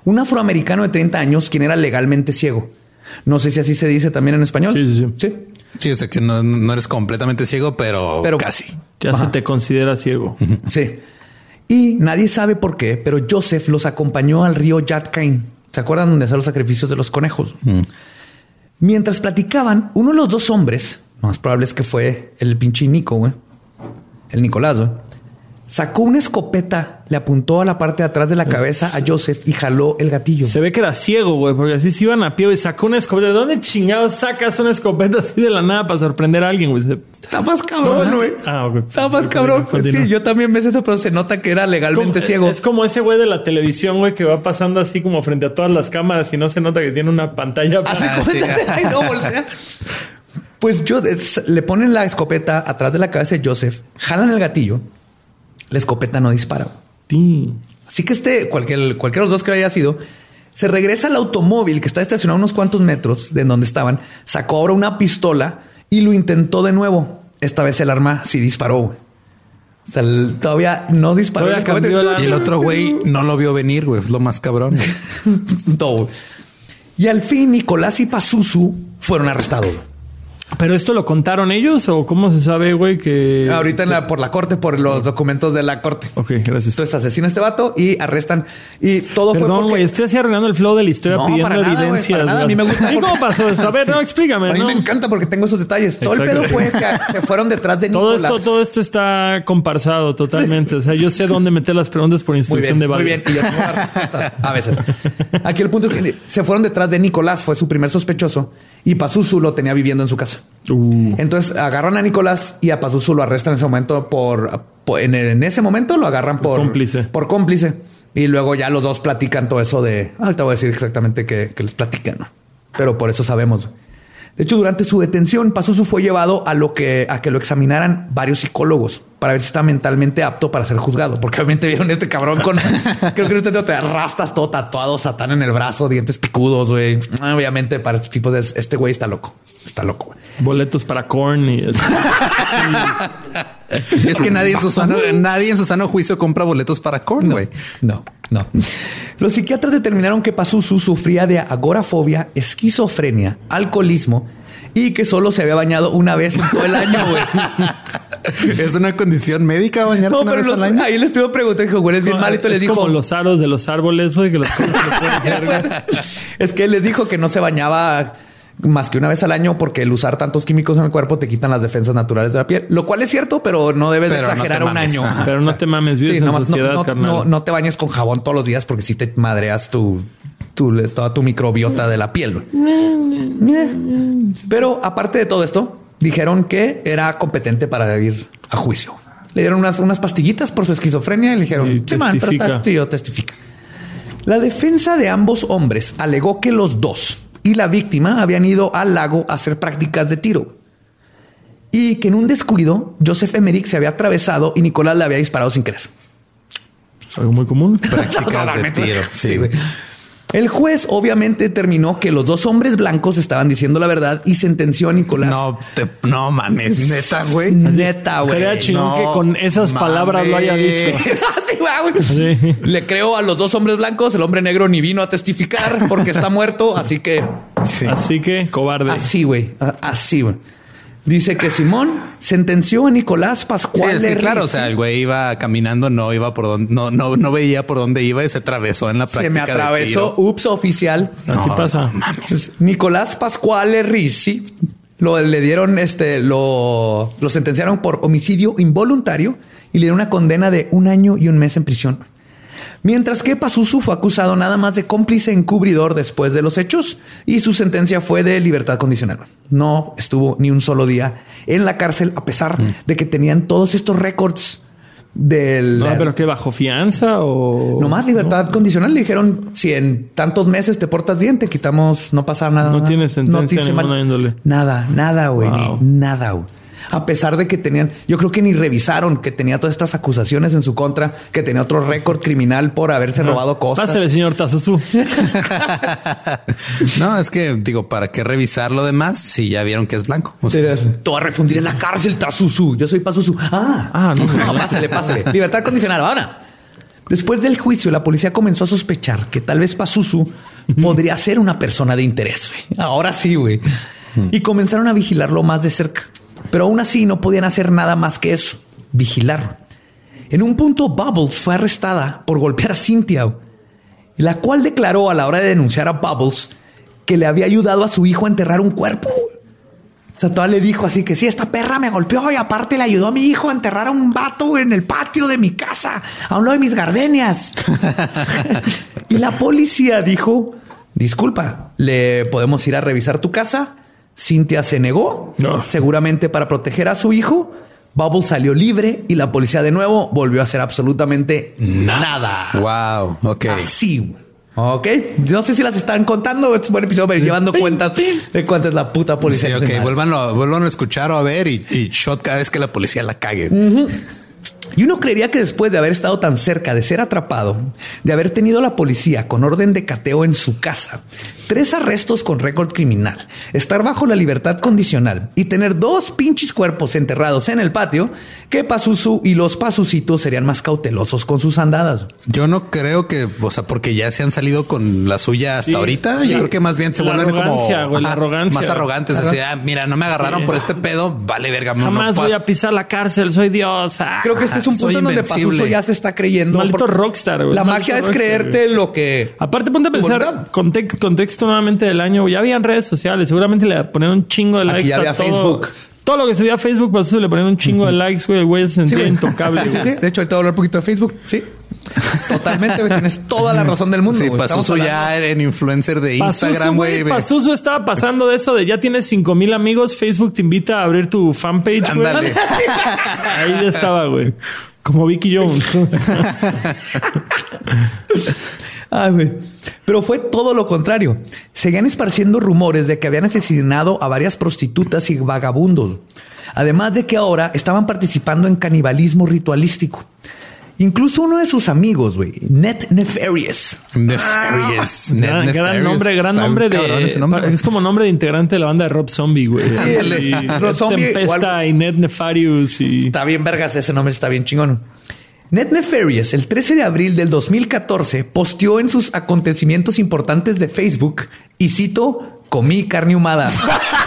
un afroamericano de 30 años quien era legalmente ciego. No sé si así se dice también en español. Sí, sí, sí. Sí, o sea que no, no eres completamente ciego, pero, Pero- casi. Ya Ajá. se te considera ciego. Sí. Y nadie sabe por qué, pero Joseph los acompañó al río Yatkain. ¿Se acuerdan donde hacen los sacrificios de los conejos? Mientras platicaban, uno de los dos hombres, lo más probable es que fue el pinche Nico, güey, el Nicolás, güey, Sacó una escopeta, le apuntó a la parte de atrás de la cabeza a Joseph y jaló el gatillo. Se ve que era ciego, güey, porque así se iban a pie y sacó una escopeta. ¿De dónde chingados sacas una escopeta así de la nada para sorprender a alguien, güey? Está más cabrón, güey. Ah, ok. Está más cabrón. Continúa. Sí, yo también ves eso, pero se nota que era legalmente Como- ciego. Es como ese güey de la televisión, güey, que va pasando así como frente a todas las cámaras y no se nota que tiene una pantalla. Hace Ah, sí. Ay, no, voltea. Pues yo le ponen la escopeta atrás de la cabeza de Joseph, jalan el gatillo, la escopeta no dispara. Tin. Así que este, cualquier, cualquiera de los dos que haya sido, se regresa al automóvil que está estacionado unos cuantos metros de donde estaban, sacó ahora una pistola y lo intentó de nuevo. Esta vez el arma sí disparó. güey. O sea, el- todavía no disparó. Todavía la- Y el otro güey no lo vio venir, güey. Es lo más cabrón. güey. Todo. Y al fin Nicolás y Pazuzu fueron arrestados. ¿Pero esto lo contaron ellos o cómo se sabe, güey, que... Ahorita en la- por la corte, por los documentos de la corte. Ok, gracias. Entonces asesina a este vato y arrestan. Y todo fue Perdón, porque- güey, estoy así arruinando el flow de la historia No, pidiendo para nada, güey, evidencias. para nada. A mí me gusta ¿Y porque- cómo pasó esto? A ver, Sí. no, explícame. A mí ¿no? me encanta porque tengo esos detalles. Todo el pedo fue que se fueron detrás de Todo Nicolás. esto, todo esto está comparsado totalmente. O sea, yo sé dónde meter las preguntas por Muy instrucción bien, de muy bien. Y yo tengo las respuestas a veces. Aquí el punto es que se fueron detrás de Nicolás, fue su primer sospechoso, y Pazuzu lo tenía viviendo en su casa. Uh, Entonces agarran a Nicolás y a Pazuzu lo arrestan en ese momento por, por- en, en ese momento lo agarran por cómplice. Por cómplice. Y luego ya los dos platican todo eso de ahorita voy a decir exactamente que, que les platican, ¿no? Pero por eso sabemos. De hecho, durante su detención, Pazuzu fue llevado a lo que a que lo examinaran varios psicólogos para ver si está mentalmente apto para ser juzgado. Porque obviamente vieron este cabrón con creo que este te rastas todo tatuado, satán en el brazo, dientes picudos, güey. Obviamente para este tipo de este güey está loco. Está loco. güey. boletos para corn y... Es que nadie en su sano, nadie en su sano juicio compra boletos para corn, güey. No, no. Los psiquiatras determinaron que Pazuzu sufría de agorafobia, esquizofrenia, alcoholismo y que solo se había bañado una vez en todo el año, güey. Es una condición médica bañarse No, una pero vez los- al año. ahí le estuvo preguntando, dijo, güey, es bien malito. Les es dijo, como los aros de los árboles, güey, que los es que él les dijo que no se bañaba más que una vez al año porque el usar tantos químicos en el cuerpo te quitan las defensas naturales de la piel, lo cual es cierto, pero no debes de Pero exagerar un mames. año. Pero no te mames, vives en nomás no- sociedad, no, carnal. no- no te bañes con jabón todos los días porque si te madreas tu, tu- toda tu microbiota de la piel. güey. Pero aparte de todo esto, dijeron que era competente para ir a juicio. Le dieron unas, unas pastillitas por su esquizofrenia y le dijeron, Y sí, man, pero testifica. estás tío, testifica. La defensa de ambos hombres alegó que los dos y la víctima habían ido al lago a hacer prácticas de tiro. Y que en un descuido, Joseph Emmerich se había atravesado y Nicolás le había disparado sin querer. Es algo muy común. Prácticas de tiro. Sí, güey. El juez obviamente determinó que los dos hombres blancos estaban diciendo la verdad y sentenció a Nicolás. No, te, no mames, neta, güey. Neta, güey. Sería chingón no que con esas palabras lo haya dicho. Así, güey. Sí. Le creo a los dos hombres blancos. El hombre negro ni vino a testificar porque está muerto. Así que Sí. Así que, cobarde. así, güey. Así, güey. Dice que Simón sentenció a Nicolás Sí, Pascual. es que de claro, o sea, el güey iba caminando, no iba por donde, no, no, no veía por dónde iba y se atravesó en la práctica. se me de atravesó. tiro. Ups, oficial. Así No, pasa. Entonces, Nicolás Pascual Rizzi lo le dieron este, lo, lo sentenciaron por homicidio involuntario y le dieron una condena de un año y un mes en prisión. Mientras que Pazuzu fue acusado nada más de cómplice encubridor después de los hechos y su sentencia fue de libertad condicional. No estuvo ni un solo día en la cárcel a pesar de que tenían todos estos récords del No, pero que bajo fianza o. no más libertad condicional. Le dijeron, si en tantos meses te portas bien, te quitamos, no pasa nada. No tiene sentencia te hice ninguna índole. Nada, nada, güey. Wow. Nada, güey. A pesar de que tenían, yo creo que ni revisaron que tenía todas estas acusaciones en su contra, que tenía otro récord criminal por haberse robado cosas. Pásale, señor Tazuzu. No, es que digo, ¿para qué revisar lo demás si ya vieron que es blanco? O sea, Te vas a refundir en la cárcel, Tazuzu. Yo soy Pazuzu. Ah, Ah, no. pásale, pásale. Libertad condicional. Ahora, después del juicio, la policía comenzó a sospechar que tal vez Pazuzu podría ser una persona de interés. güey. Ahora sí, güey. Y comenzaron a vigilarlo más de cerca. Pero aún así no podían hacer nada más que eso, vigilarlo. En un punto, Bubbles fue arrestada por golpear a Cynthia, la cual declaró a la hora de denunciar a Bubbles que le había ayudado a su hijo a enterrar un cuerpo. O sea, toda le dijo así que sí, esta perra me golpeó y aparte le ayudó a mi hijo a enterrar a un vato en el patio de mi casa, a uno de mis gardenias. y la policía dijo, disculpa, ¿le podemos ir a revisar tu casa? Cintia se negó, No. seguramente para proteger a su hijo. Bubble salió libre y la policía de nuevo volvió a hacer absolutamente nada. Wow. Ok. Así. Ok. No sé si las están contando. Es un buen episodio, pero llevando cuentas de cuánto es la puta policía. Sí, ok, mata. vuelvan a, vuelvan a escuchar o a ver y, y shot cada vez que la policía la cague. Y uno creería que después de haber estado tan cerca de ser atrapado, de haber tenido la policía con orden de cateo en su casa, tres arrestos con récord criminal, estar bajo la libertad condicional y tener dos pinches cuerpos enterrados en el patio, que Pazuzu y los Pazucitos serían más cautelosos con sus andadas. Yo no creo que, o sea, porque ya se han salido con la suya hasta Sí. ahorita. Sí. Yo creo que más bien se La vuelven como güey, la arrogancia. más arrogantes. Así, ah, mira, no me agarraron Sí. por este pedo. Vale, verga. no- no Jamás voy a pisar la cárcel, soy Dios. Ah. Creo que este es un punto en donde. Pazuzu ya se está creyendo. Maldito rockstar, güey. La Maldito magia es creerte lo que Aparte, ponte a pensar, voluntad. Nuevamente del año, ya habían redes sociales, seguramente le ponían un chingo de Aquí likes ya a había todo. Facebook. Todo lo que subía a Facebook, pues eso le ponían un chingo de likes, güey. El güey se sentía intocable. Sí, sí, güey. sí. De hecho, ahorita voy a hablar un poquito de Facebook. Sí. Totalmente, güey. Tienes toda la razón del mundo. Sí. Estamos Pazuzu hablando- ya en influencer de Instagram, güey. Pazuzu estaba pasando de eso de ya tienes cinco mil amigos, Facebook te invita a abrir tu fanpage, güey. Ahí ya estaba, güey. Como Vicky Jones. Ay, güey. Pero fue todo lo contrario. Seguían esparciendo rumores de que habían asesinado a varias prostitutas y vagabundos. Además de que ahora estaban participando en canibalismo ritualístico. Incluso uno de sus amigos, güey, Net Nefarious. Nefarious. Net gran, gran Nefarious. nombre, gran nombre de. ese nombre, güey. es como nombre de integrante de la banda de Rob Zombie, güey. Y Rob Zombie Tempesta y Ned Nefarious y. Está bien vergas, ese nombre está bien chingón. Net Nefarious, el 13 de abril del 2014, posteó en sus acontecimientos importantes de Facebook y cito, comí carne humana.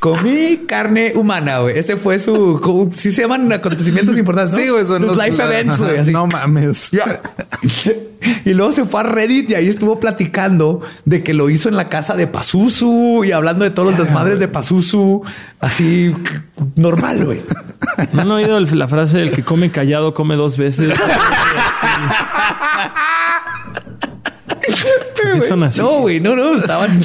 comí carne humana, güey. Ese fue su... Sí se llaman acontecimientos importantes, ¿no? Sí, güey, son los life events, güey. así. No mames. Y luego se fue a Reddit y ahí estuvo platicando de que lo hizo en la casa de Pazuzu y hablando de todos los desmadres de Pazuzu. Así normal, güey. ¿No han oído el- la frase del que come callado come dos veces? ¿Por qué son así? No, güey, no, no, estaban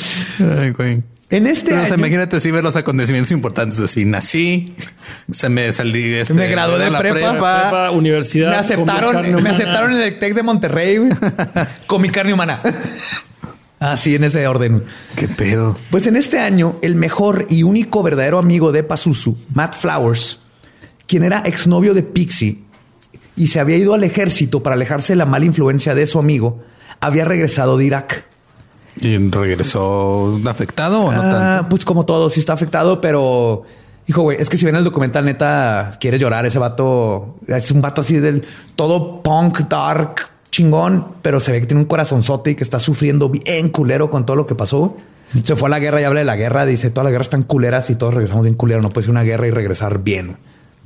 Ay, güey. En este Pero, o sea, año- imagínate si ver los acontecimientos importantes así. Nací, se me salí, este, Me gradué de la prepa. Prepa, universidad. me aceptaron, me aceptaron en el Tec de Monterrey con mi carne humana. Así en ese orden. Qué pedo. Pues en este año, el mejor y único verdadero amigo de Pazuzu, Matt Flowers, quien era exnovio de Pixie y se había ido al ejército para alejarse de la mala influencia de su amigo, había regresado de Irak. ¿Y regresó afectado o no Ah, tanto? pues como todo, sí está afectado, pero hijo, güey, es que si ven el documental, neta, quieres llorar. Ese vato es un vato así del todo punk, dark, chingón, pero se ve que tiene un corazonzote y que está sufriendo bien culero con todo lo que pasó. Se fue a la guerra y habla de la guerra. Dice todas las guerras están culeras y todos regresamos bien culeros. No puede ser una guerra y regresar bien.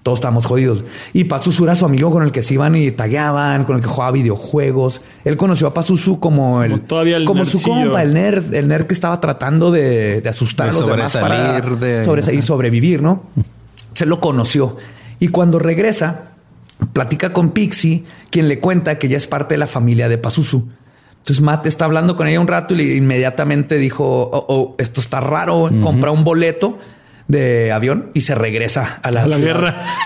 Todos estamos jodidos. Y Pazuzu era su amigo con el que se iban y tagueaban, con el que jugaba videojuegos. Él conoció a Pazuzu como el, Como todavía el como su compa, el nerd, el nerd que estaba tratando de, de asustar De a los demás para sobresalir de- sobresa- y sobrevivir, ¿no? Se lo conoció. Y cuando regresa, platica con Pixie, quien le cuenta que ya es parte de la familia de Pazuzu. Entonces Matt está hablando con ella un rato y le- inmediatamente dijo, oh, oh, esto está raro, compra un boleto de avión y se regresa a la, A la ciudad. guerra.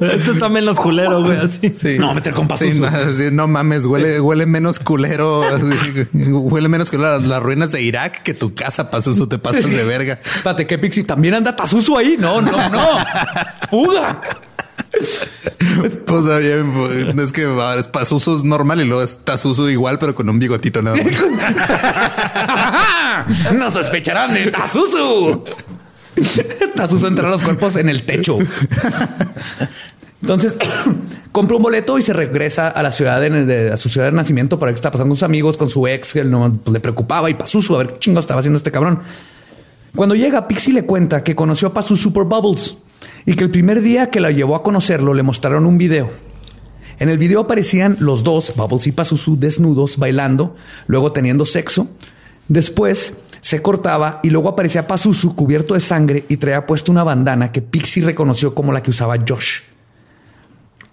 Esto está menos culero, güey. Así. Sí. No, meter con Sí, no, sí, no mames, huele, huele menos culero. así, huele menos que las, las ruinas de Irak que tu casa, Pazuzu, te pasas de verga. Espérate, ¿qué Pixie? ¿También anda Pazuzu ahí? No, no, no. ¡Fuga! Pues pues, es que ahora es Pazuzu es normal y luego es Tazuzu igual, pero con un bigotito nada más. no sospecharán de Tazuzu. Tazuzu entra los cuerpos en el techo. Entonces compra un boleto y se regresa a la ciudad de, de- a su ciudad de nacimiento para ver qué está pasando con sus amigos, con su ex, que él no, pues, le preocupaba y Pazuzu a ver qué chingo estaba haciendo este cabrón. Cuando llega, Pixie le cuenta que conoció a Pazuzu por Bubbles y que el primer día que la llevó a conocerlo le mostraron un video. En el video aparecían los dos, Bubbles y Pazuzu, desnudos, bailando, luego teniendo sexo. Después se cortaba y luego aparecía Pazuzu cubierto de sangre y traía puesto una bandana que Pixie reconoció como la que usaba Josh.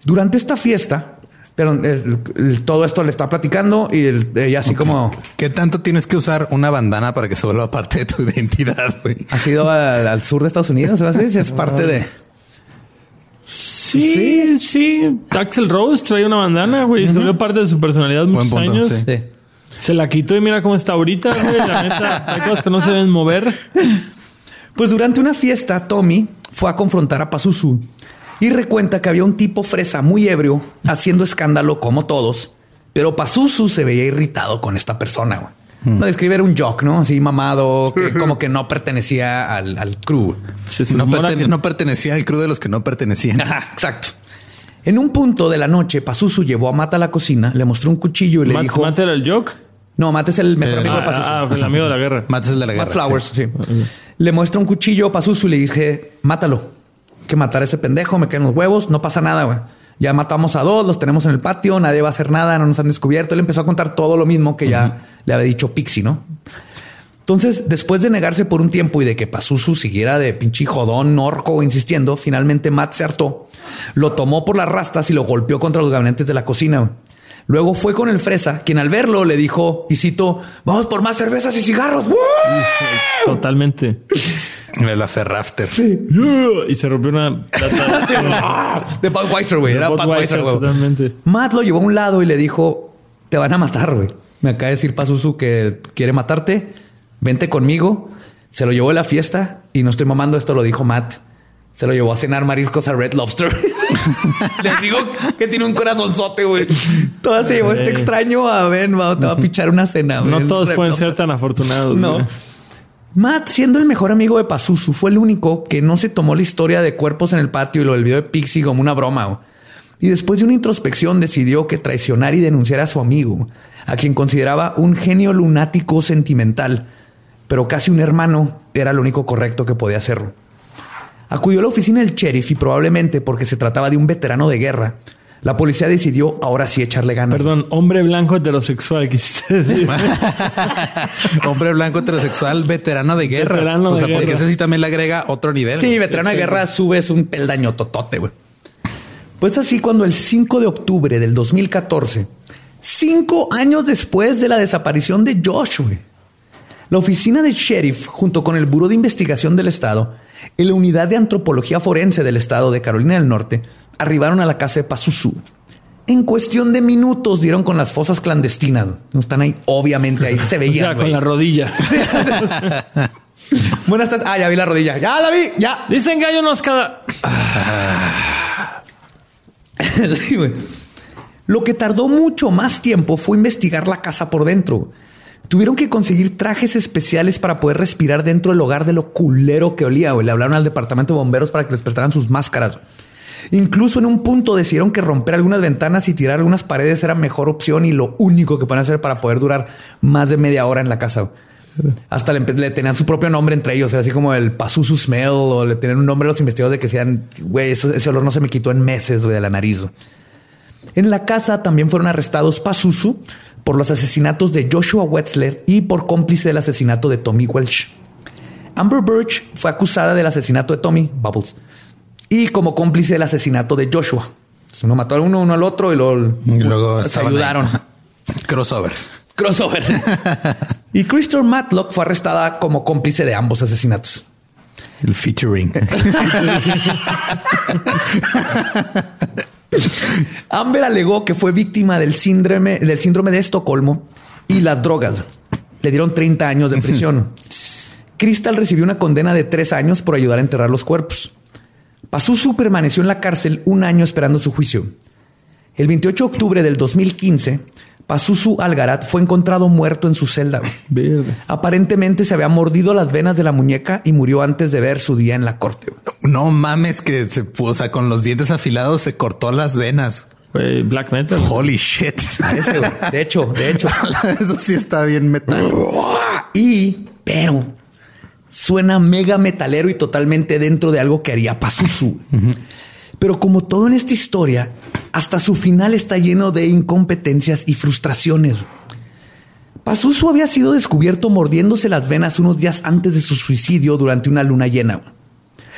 Durante esta fiesta, pero el- el- todo esto le está platicando y el- ella así como ¿Qué tanto tienes que usar una bandana para que se vuelva parte de tu identidad? güey? ha sido al, al sur de Estados Unidos, ¿verdad? Sí, es parte de... Sí, sí. Axel Rose traía una bandana, güey. Se volvió parte de su personalidad Buen muchos punto, años. sí. Sí. Se la quitó y mira cómo está ahorita, güey. La neta, hay cosas que no se deben mover. Pues durante una fiesta, Tommy fue a confrontar a Pazuzu y recuenta que había un tipo fresa muy ebrio haciendo escándalo como todos, pero Pazuzu se veía irritado con esta persona. güey. Lo describe era un jock, ¿no? Así mamado, que como que no pertenecía al, al crew. No, no pertenecía al crew de los que no pertenecían. Ajá, exacto. En un punto de la noche, Pazuzu llevó a Mata a la cocina, le mostró un cuchillo y le Matt- dijo... Matt era el joke. No, Mata es el mejor Eh, amigo de Pazuzu. Ah, ah, el amigo de la guerra. Matt es el de la Matt guerra. Flowers, sí. sí. Le muestra un cuchillo a Pazuzu y le dije, mátalo. Que matar a ese pendejo, me caen los huevos, no pasa nada, güey. Ya matamos a dos, los tenemos en el patio, nadie va a hacer nada, no nos han descubierto. Él empezó a contar todo lo mismo que ya le había dicho Pixie, ¿no? Entonces, después de negarse por un tiempo y de que Pazuzu siguiera de pinche jodón, orco, insistiendo, finalmente Matt se hartó, lo tomó por las rastas y lo golpeó contra los gabinetes de la cocina. Luego fue con el fresa, quien al verlo le dijo, y cito, vamos por más cervezas y cigarros. ¡Woo!". Totalmente. El Ferrafter. Y se rompió una lata De Budweiser, güey. Era Budweiser, güey. totalmente. Matt lo llevó a un lado y le dijo, te van a matar, güey. Me acaba de decir Pazuzu que quiere matarte. Vente conmigo. Se lo llevó a la fiesta y no estoy mamando. Esto lo dijo Matt. Se lo llevó a cenar mariscos a Red Lobster. Les digo que tiene un corazonzote, güey. Toda se llevó este extraño a ven, va, te va a pichar una cena. güey, No todos Red pueden Lobster. ser tan afortunados. No. güey. Matt, siendo el mejor amigo de Pazuzu, fue el único que no se tomó la historia de cuerpos en el patio y lo del video de Pixie como una broma. güey. Y después de una introspección decidió que traicionar y denunciar a su amigo, a quien consideraba un genio lunático sentimental, pero casi un hermano, era lo único correcto que podía hacerlo. Acudió a la oficina del sheriff y probablemente porque se trataba de un veterano de guerra, la policía decidió ahora sí echarle ganas. Perdón, hombre blanco heterosexual, quisiste decir. Hombre blanco heterosexual, veterano de guerra. Veterano o de sea, porque guerra. ese sí también le agrega otro nivel. Sí, veterano de guerra subes un peldaño totote, güey. Pues así, cuando el 5 de octubre del 2014, cinco años después de la desaparición de Josh, güey, la oficina de sheriff, junto con el Buró de Investigación del Estado y la Unidad de Antropología Forense del Estado de Carolina del Norte, arribaron a la casa de Pazuzu. En cuestión de minutos dieron con las fosas clandestinas. No están ahí, obviamente, ahí se O veían. sea, con la rodilla. Buenas tardes. Ah, ya vi la rodilla. Ya la vi, ya. Dicen que hay unos cada. Sí. Lo que tardó mucho más tiempo fue investigar la casa por dentro. Tuvieron que conseguir trajes especiales para poder respirar dentro del hogar de lo culero que olía. güey. Le hablaron al departamento de bomberos para que les prestaran sus máscaras. Incluso en un punto decidieron que romper algunas ventanas y tirar algunas paredes era mejor opción y lo único que pueden hacer para poder durar más de media hora en la casa. Hasta le, le tenían su propio nombre entre ellos, era así como el Pazuzu Smell o le tenían un nombre a los investigadores de que decían, güey, ese olor no se me quitó en meses de la nariz. En la casa también fueron arrestados Pazuzu por los asesinatos de Joshua Wetzler y por cómplice del asesinato de Tommy Welsh. Amber Birch fue acusada del asesinato de Tommy Bubbles y como cómplice del asesinato de Joshua. Uno mató a uno, uno al otro y luego, Y luego se ahí. ayudaron. Crossover. Crossover. y Christopher Matlock fue arrestada como cómplice de ambos asesinatos. El featuring. Amber alegó que fue víctima del síndrome, del síndrome de Estocolmo y las drogas. Le dieron 30 años de prisión. Crystal recibió una condena de tres años por ayudar a enterrar los cuerpos. Pazuzu permaneció en la cárcel un año esperando su juicio. El 28 de octubre del 2015, Pazuzu Algarat fue encontrado muerto en su celda. Verde. Aparentemente se había mordido las venas de la muñeca y murió antes de ver su día en la corte. No mames que se puso, o sea, con los dientes afilados se cortó las venas. Güey, Black Metal. Holy shit. De hecho, de hecho. Eso sí está bien metal. Y, pero, suena mega metalero y totalmente dentro de algo que haría Pazuzu. Pero como todo en esta historia, hasta su final está lleno de incompetencias y frustraciones. Pazuzu había sido descubierto mordiéndose las venas unos días antes de su suicidio durante una luna llena.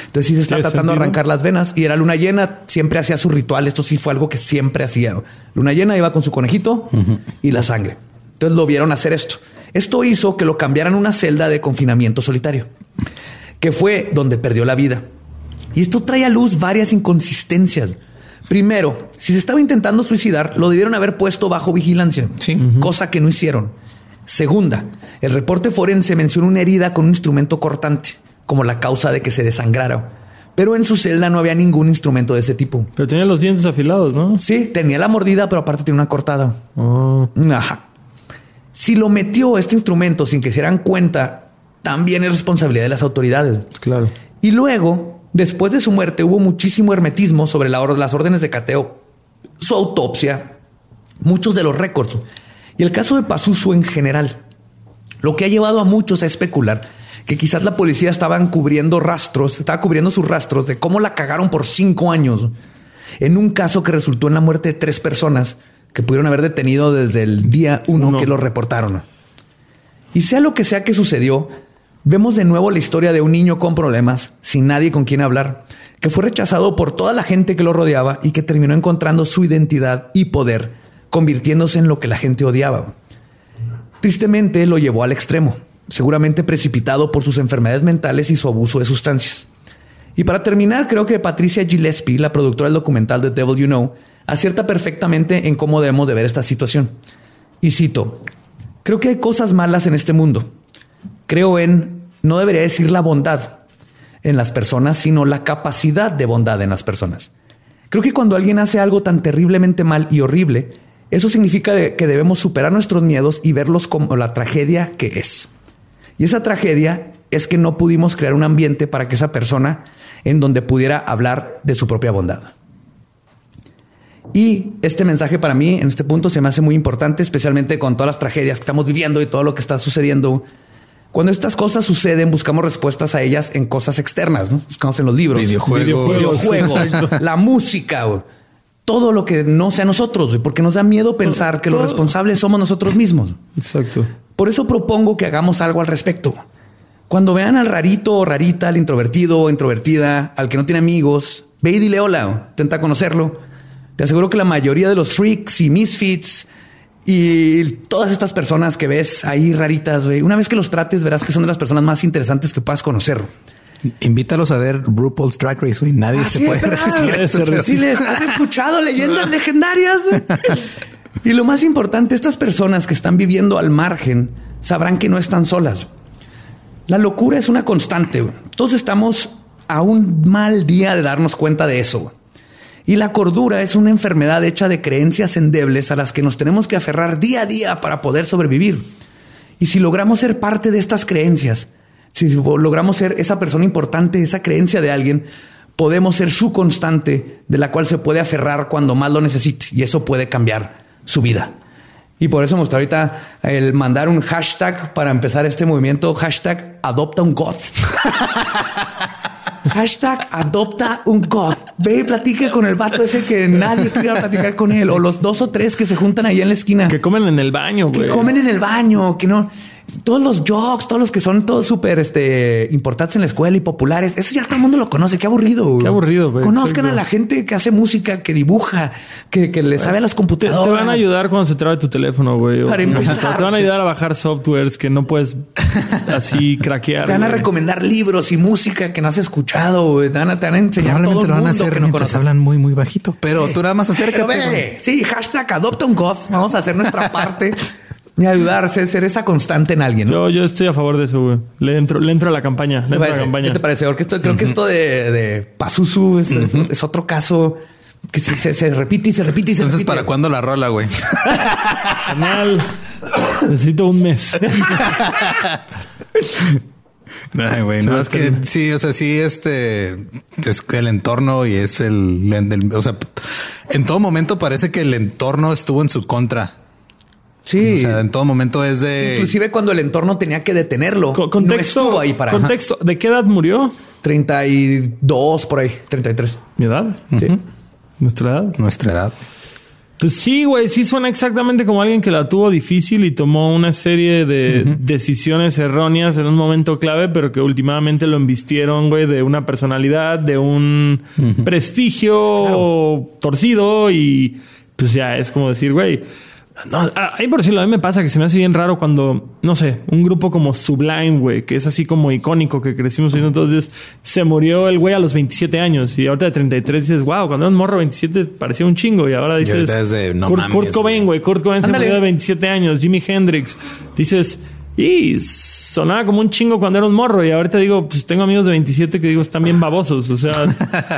Entonces sí se está ¿Tiene tratando de arrancar las venas y era luna llena, siempre hacía su ritual. Esto sí fue algo que siempre hacía. Luna llena iba con su conejito y la sangre. Entonces lo vieron hacer esto. Esto hizo que lo cambiaran a una celda de confinamiento solitario, que fue donde perdió la vida. Y esto trae a luz varias inconsistencias. Primero, si se estaba intentando suicidar, lo debieron haber puesto bajo vigilancia, Sí. cosa que no hicieron. Segunda, el reporte forense menciona una herida con un instrumento cortante, como la causa de que se desangrara. Pero en su celda no había ningún instrumento de ese tipo. Pero tenía los dientes afilados, ¿no? Sí, tenía la mordida, pero aparte tenía una cortada. Oh. Ajá. Si lo metió este instrumento sin que se dieran cuenta, también es responsabilidad de las autoridades. Claro. Y luego, después de su muerte, hubo muchísimo hermetismo sobre la or- las órdenes de cateo, su autopsia, muchos de los récords y el caso de Pazuzu en general. Lo que ha llevado a muchos a especular que quizás la policía estaban cubriendo rastros, estaba cubriendo sus rastros de cómo la cagaron por cinco años en un caso que resultó en la muerte de tres personas que pudieron haber detenido desde el día uno, Uno. que lo reportaron. Y sea lo que sea que sucedió, vemos de nuevo la historia de un niño con problemas, sin nadie con quien hablar, que fue rechazado por toda la gente que lo rodeaba y que terminó encontrando su identidad y poder, convirtiéndose en lo que la gente odiaba. Tristemente lo llevó al extremo, seguramente precipitado por sus enfermedades mentales y su abuso de sustancias. Y para terminar, creo que Patricia Gillespie, la productora del documental The Devil You Know, acierta perfectamente en cómo debemos de ver esta situación. Y cito, creo que hay cosas malas en este mundo. Creo en, no debería decir la bondad en las personas, sino la capacidad de bondad en las personas. Creo que cuando alguien hace algo tan terriblemente mal y horrible, eso significa que debemos superar nuestros miedos y verlos como la tragedia que es. Y esa tragedia es que no pudimos crear un ambiente para que esa persona en donde pudiera hablar de su propia bondad. Y este mensaje para mí en este punto se me hace muy importante, especialmente con todas las tragedias que estamos viviendo y todo lo que está sucediendo. Cuando estas cosas suceden, buscamos respuestas a ellas en cosas externas, ¿no? Buscamos en los libros, Videojuegos. videojuegos, la música, güey. todo lo que no sea nosotros, güey, porque nos da miedo pensar que los responsables somos nosotros mismos. Exacto. Por eso propongo que hagamos algo al respecto. Cuando vean al rarito o rarita, al introvertido o introvertida, al que no tiene amigos, ve y dile hola, intenta conocerlo. Te aseguro que la mayoría de los freaks y misfits y todas estas personas que ves ahí raritas, güey, una vez que los trates, verás que son de las personas más interesantes que puedas conocer. Invítalos a ver RuPaul's Drag Race, güey. Nadie Así se puede resistir. eso. resiste. Diles, ¿has escuchado leyendas legendarias? y lo más importante, estas personas que están viviendo al margen sabrán que no están solas. La locura es una constante. güey. Todos estamos a un mal día de darnos cuenta de eso. Y la cordura es una enfermedad hecha de creencias endebles a las que nos tenemos que aferrar día a día para poder sobrevivir. Y si logramos ser parte de estas creencias, si logramos ser esa persona importante, esa creencia de alguien, podemos ser su constante de la cual se puede aferrar cuando más lo necesite. Y eso puede cambiar su vida. Y por eso gusta ahorita el mandar un hashtag para empezar este movimiento, hashtag adopta un goth. Hashtag adopta un goth. Ve y platique con el vato ese que nadie quiere platicar con él. O los dos o tres que se juntan ahí en la esquina. Que comen en el baño, Que güey. comen en el baño, que no. Todos los jokes, todos los que son todos súper este, importantes en la escuela y populares. Eso ya todo el mundo lo conoce. Qué aburrido. güey. Qué aburrido, güey. Conozcan Exacto. a la gente que hace música, que dibuja, que, que le sabe a las computadoras. te van a ayudar cuando se trabe tu teléfono, güey. Para empezar, te van a ayudar a bajar softwares que no puedes así craquear. Te van a güey. recomendar libros y música que no has escuchado. güey. Te van a, te van a enseñar todo Probablemente lo van a hacer que no mientras hablan muy, muy bajito. Pero tú nada más acércate. sí, hashtag adopta un goth. Vamos a hacer nuestra parte y ayudarse, ser esa constante en alguien. ¿no? Yo, yo estoy a favor de eso, güey. Le entro, le entro a la campaña. Le ¿Qué entro a la parece? campaña. ¿Qué te parece? Porque esto, creo que esto de, de Pazuzu es, es otro caso que se, se- se repite y se repite y se Entonces, repite. ¿para cuándo la rola, güey? Canal. Necesito un mes. Ay, güey, no, es que sí, o sea, sí, este es el entorno y es el, el- o sea, en todo momento parece que el entorno estuvo en su contra. Sí. O sea, en todo momento es de Inclusive cuando el entorno tenía que detenerlo. Co- no contexto. estuvo ahí para contexto. ¿De qué edad murió? 32 por ahí, 33. Mi edad. Sí. Nuestra edad. nuestra edad. Pues sí, güey, sí suena exactamente como alguien que la tuvo difícil y tomó una serie de decisiones erróneas en un momento clave, pero que últimamente lo embistieron, güey, de una personalidad, de un prestigio torcido y pues ya es como decir, güey, no, ahí por decirlo, a mí me pasa que se me hace bien raro cuando, no sé, un grupo como Sublime, güey, que es así como icónico, que crecimos viendo entonces, se murió el güey a los 27 años y ahorita de 33 dices, wow, cuando era un morro 27 parecía un chingo y ahora dices, de, no Kurt, mames, Kurt Cobain, güey. Kurt Cobain se murió de 27 años, Jimi Hendrix, dices, y sonaba como un chingo cuando era un morro y ahorita digo, pues tengo amigos de 27 que digo, están bien babosos, o sea,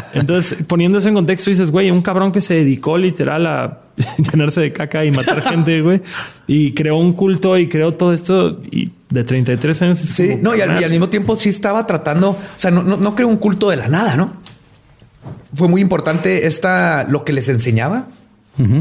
entonces poniendo eso en contexto dices, güey, un cabrón que se dedicó literal a llenarse de caca y matar gente, güey, y creó un culto y creó todo esto y de 33 años. es Sí, como, no, y al, carnal. y al mismo tiempo sí estaba tratando, o sea, no, no, no creó un culto de la nada, ¿no? Fue muy importante esta, lo que les enseñaba.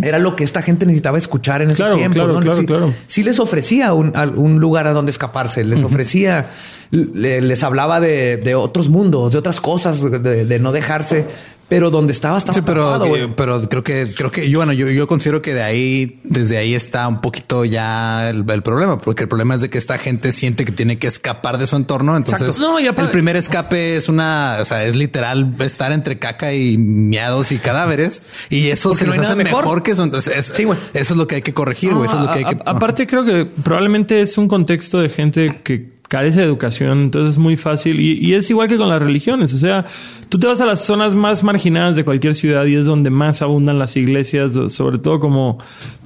Era lo que esta gente necesitaba escuchar en esos Claro, tiempos. claro, ¿no? claro, sí, claro. sí les ofrecía un, un lugar a donde escaparse, les ofrecía, le- les hablaba de, de otros mundos, de otras cosas, de, de no dejarse, pero donde estaba estaba Sí, pero, pero creo que creo que yo bueno yo, yo considero que de ahí desde ahí está un poquito ya el, el problema porque el problema es de que esta gente siente que tiene que escapar de su entorno entonces. No, el primer escape es una o sea es literal estar entre caca y miados y cadáveres y eso Porque se no les hay hace mejor. mejor. que eso entonces es- Sí, güey. eso es lo que hay que corregir güey eso es lo que hay A- que aparte, creo que probablemente es un contexto de gente que carece de educación, entonces es muy fácil. Y, y es igual que con las religiones. O sea, tú te vas a las zonas más marginadas de cualquier ciudad y es donde más abundan las iglesias, sobre todo como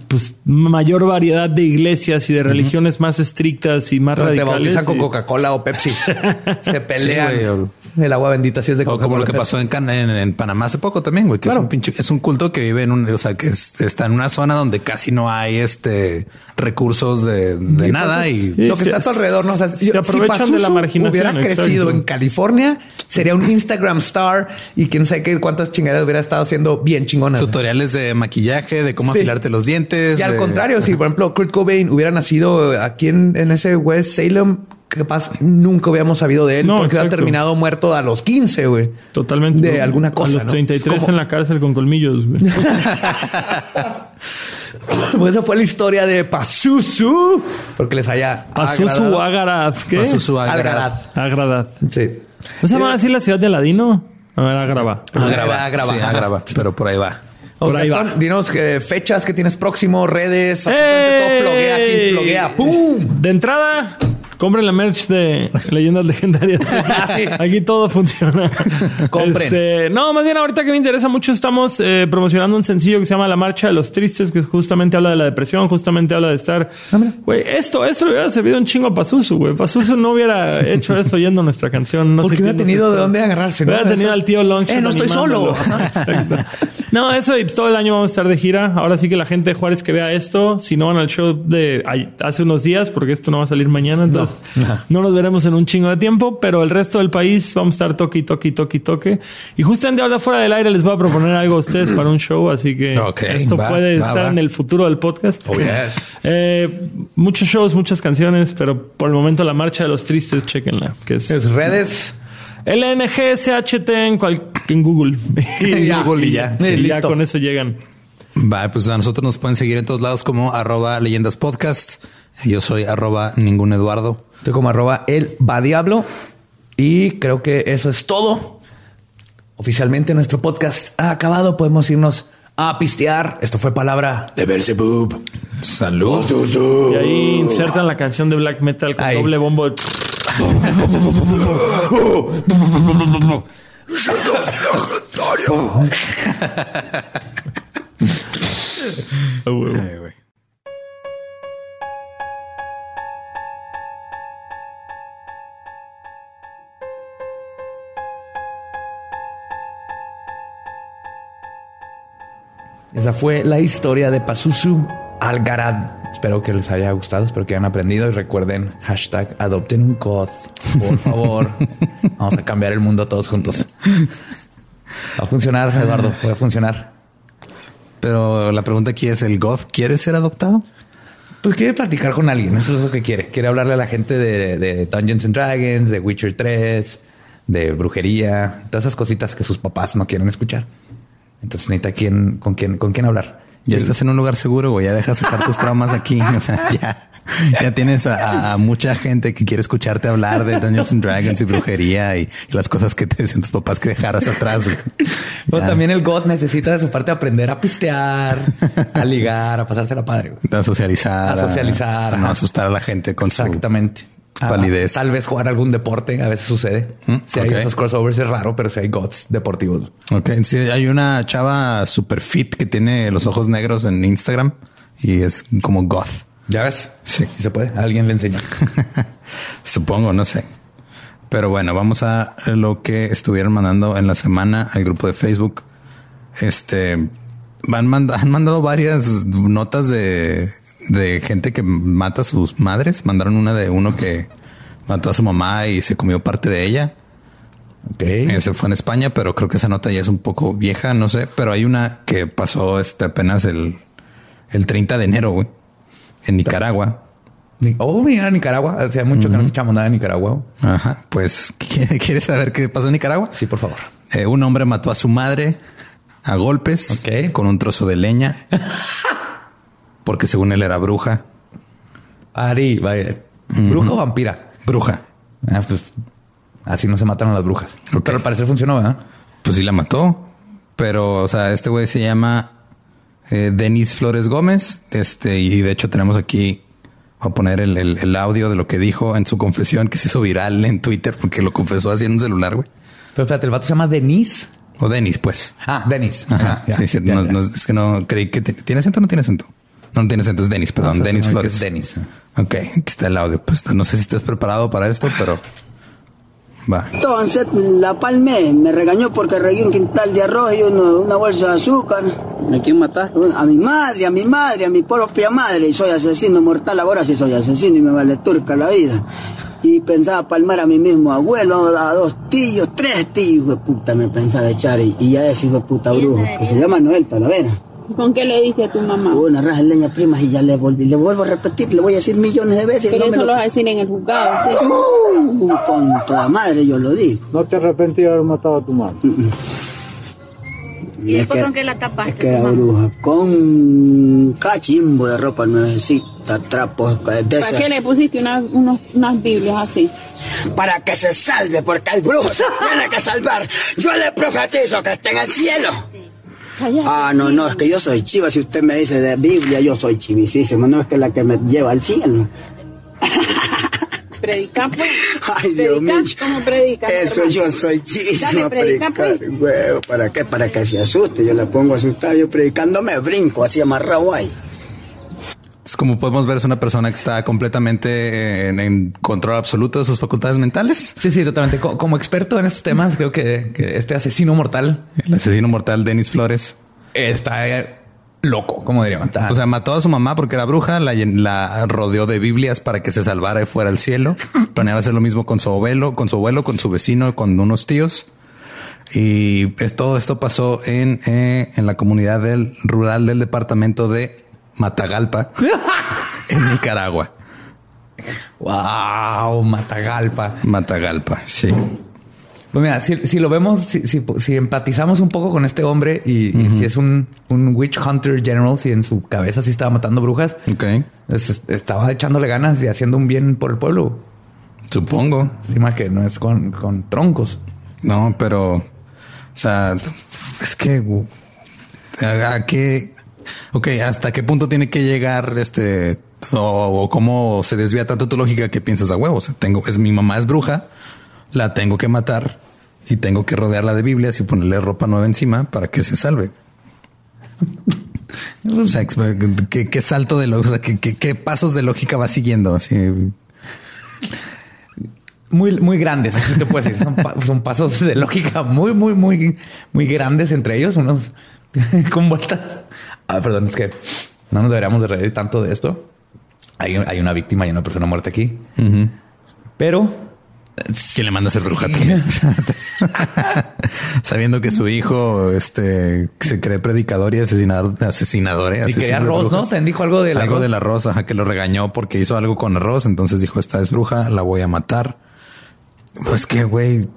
pues mayor variedad de iglesias y de religiones más estrictas y más Te radicales. bautizan con Coca-Cola o Pepsi. Se pelean. Sí, güey, el agua bendita sí es de O Coca-Cola. como lo que pasó en, Can- en, en Panamá hace poco también, güey, que Claro. es un pinche, es un culto que vive en un, o sea, que es- está en una zona donde casi no hay este recursos de, de nada y lo que se- está a tu alrededor, ¿no? O sea, se yo- aprovechan Pazuzu de la marginación, Hubiera exacto. crecido en California, sería un Instagram star y quién sabe qué cuántas chingaderas hubiera estado haciendo bien chingonas. tutoriales de maquillaje, de cómo Sí. afilarte los dientes. Y al de- contrario, si por ejemplo Kurt Cobain hubiera nacido aquí en, en ese West Salem, capaz nunca hubiéramos sabido de él No, porque hubiera terminado muerto a los 15, güey. Totalmente. De alguna cosa. A los ¿no? 33 Es como- en la cárcel con colmillos. güey. Pues esa fue la historia de Pazuzu. Porque les haya agradado. Agaraz. ¿Qué? Algarad. Algarad. Agradad. Sí. ¿No se llama así la ciudad de Aladino? A ver, Agrava. Agrava, Agrava. sí, agrava, pero por ahí va. Por ahí va. dinos eh, fechas que tienes próximo, redes, absolutamente todo. Pluguea aquí, pluguea. ¡Pum! De entrada, compren la merch de Leyendas Legendarias. Ah, sí. Aquí todo funciona. Compren. Este, no, más bien ahorita que me interesa mucho, estamos eh, promocionando un sencillo que se llama La Marcha de los Tristes, que justamente habla de la depresión, justamente habla de estar... Ah. Güey, esto, esto le hubiera servido un chingo a Pazuzu, güey. Pazuzu no hubiera hecho eso oyendo nuestra canción. No Porque sé hubiera tenido de dónde agarrarse. ¿no? Hubiera tenido al tío Long. Eh, no estoy solo. No, eso y todo el año vamos a estar de gira. Ahora sí que la gente de Juárez que vea esto, si no van al show de hace unos días, porque esto no va a salir mañana, entonces no, nos veremos en un chingo de tiempo, pero el resto del país vamos a estar toque, toque, toque, toque. Y justamente ahora fuera del aire les voy a proponer algo a ustedes para un show, así que esto va, puede va, estar va. en el futuro del podcast. Oh, yes. Eh, muchos shows, muchas canciones, pero por el momento la marcha de los tristes, chequenla, que es Es redes. LNGSHT en, cual- en Google. Ya. Google y ya. Sí, Sí, ya con eso llegan. Va, pues a nosotros nos pueden seguir en todos lados como arroba leyendas podcast. Yo soy arroba ningún Eduardo. Estoy como arroba el va diablo. Y creo que eso es todo. Oficialmente nuestro podcast ha acabado. Podemos irnos a pistear. Esto fue palabra de Beelzebub. Salud. Y ahí insertan la canción de black metal con Ahí. doble bombo. Huevo. Ay, güey. Esa fue la historia de Pazuzu Algarad. Espero que les haya gustado, espero que hayan aprendido y recuerden hashtag adopten un goth. Por favor, vamos a cambiar el mundo todos juntos. Va a funcionar, Eduardo, va a funcionar. Pero la pregunta aquí es, ¿el goth quiere ser adoptado? Pues quiere platicar con alguien, eso es lo que quiere. Quiere hablarle a la gente de, de Dungeons and Dragons, de Witcher 3, de brujería, todas esas cositas que sus papás no quieren escuchar. Entonces necesita quien, con quién, con quién hablar. Ya estás en un lugar seguro, güey. Ya dejas sacar tus traumas aquí. O sea, ya, ya tienes a, a mucha gente que quiere escucharte hablar de Dungeons and Dragons y brujería y, y las cosas que te decían tus papás que dejaras atrás. güey. También el God necesita de su parte aprender a pistear, a ligar, a pasársela padre. güey. A socializar. A socializar, A, no asustar a la gente con Exactamente. su palidez. Ah, tal vez jugar algún deporte, a veces sucede. Mm, si hay esos crossovers es raro, pero si hay gods deportivos. Ok, sí, hay una chava super fit que tiene los ojos negros en Instagram y es como goth. Ya ves. Sí. Si se puede. Alguien le enseña. Supongo, no sé. Pero bueno, vamos a lo que estuvieron mandando en la semana al grupo de Facebook. Este van manda- han mandado varias notas de, de gente que mata a sus madres. Mandaron una de uno que mató a su mamá y se comió parte de ella. Ok. Ese fue en España, pero creo que esa nota ya es un poco vieja, no sé. Pero hay una que pasó este apenas el, el 30 de enero, güey, en Nicaragua. Ni- Oh, mira, Nicaragua. Hacía mucho que no escuchamos nada de Nicaragua. Ajá, pues ¿qui- ¿quieres saber qué pasó en Nicaragua? Sí, por favor. Eh, un hombre mató a su madre a golpes con un trozo de leña porque según él era bruja. Ari, vaya. ¿Bruja o vampira? Bruja. Ah, pues así no se matan a las brujas. Pero al parecer funcionó, ¿verdad? Pues sí la mató, pero o sea, este güey se llama eh, Denis Flores Gómez. Este, y de hecho tenemos aquí, voy a poner el, el- el audio de lo que dijo en su confesión que se hizo viral en Twitter porque lo confesó así en un celular, güey. Pero espérate, el vato se llama Denise. O Denis, pues. Ah, Denis. Ajá. Ah, ya, sí, sí. ya, no, ya. no, es que no creí que te- tiene acento o no tiene acento. No, no tiene acento, es Denis, perdón, Denis Flores. es Denis. Ok, aquí está el audio. Pues no sé si estás preparado para esto, pero va. Entonces la palmé, me regañó porque regué un quintal de arroz y uno- una bolsa de azúcar. ¿A quién mataste? A mi madre, a mi madre, a mi propia madre. Y soy asesino mortal, ahora sí soy asesino y me vale turca la vida. Y pensaba palmar a mi mismo abuelo, a dos tíos, tres tíos, hijo de puta, me pensaba echar. Y, y ya ese hijo de puta brujo, que se llama Noel Talavera. ¿Con qué le dije a tu mamá? Una raja de leña primas y ya le volví, le vuelvo a repetir, le voy a decir millones de veces. Pero no me eso lo- lo vas a decir en el juzgado, ¿sí? Uh, con toda madre yo lo digo. ¿No te arrepentí de haber matado a tu madre? ¿Y después con qué la tapaste, Es que era bruja. Con cachimbo de ropa nuevecita, trapos de ¿Para qué le pusiste una- unos- unas Biblias así? Para que se salve, porque el brujo se tiene que salvar. Yo le profetizo que esté en el cielo. Ah, no, no, es que yo soy chiva. Si usted me dice de Biblia, yo soy chivisísimo. No es que la que me lleva al cielo. Predica, pues. Ay, Dios mío. Predica, ¿cómo predicas? Eso hermano? yo soy a predica, predicar, pues. huevo. ¿Para qué? Para que se asuste. Yo le pongo asustado. Yo predicando me brinco así amarrado ahí. Es como podemos ver, es una persona que está completamente en, en control absoluto de sus facultades mentales. Sí, sí, totalmente. Co- Como experto en estos temas, creo que, que este asesino mortal El asesino mortal Denis Flores. está eh, loco, como diríamos. O sea, mató a su mamá porque era bruja, la rodeó de Biblias para que se salvara y fuera al cielo. Planeaba hacer lo mismo con su abuelo, con su abuelo, con su vecino, con unos tíos. Y es- todo esto pasó en, eh, en la comunidad del, rural del departamento de Matagalpa, en Nicaragua. wow, Matagalpa. Matagalpa, sí. Pues mira, si, si lo vemos, si, si- si empatizamos un poco con este hombre y, y si es un, un witch hunter general, si en su cabeza sí estaba matando brujas, pues, es- estaba echándole ganas y haciendo un bien por el pueblo. supongo. Estima que no es con, con troncos. No, pero, o sea, es que, ¿a, a qué? Ok, ¿hasta qué punto tiene que llegar este, o, o cómo se desvía tanto tu lógica que piensas a huevos? tengo, es mi mamá es bruja, la tengo que matar y tengo que rodearla de Biblias y ponerle ropa nueva encima para que se salve. O sea, ¿qué, qué salto de lógica, ¿qué, qué, qué pasos de lógica va siguiendo? Así, Muy, muy grandes, así te puedo decir. Son, pa- son pasos de lógica muy, muy, muy, muy grandes entre ellos, unos con vueltas. Ah, perdón, es que no nos deberíamos de reír tanto de esto. Hay, hay una víctima y una persona muerta aquí. Pero que le manda a ser bruja también. Sabiendo que su hijo este, se cree predicador y asesinador, asesinador. eh, y de arroz, ¿no? Te dijo algo del algo arroz. del arroz, ajá, que lo regañó porque hizo algo con arroz. Entonces dijo, esta es bruja, la voy a matar. Pues que, güey,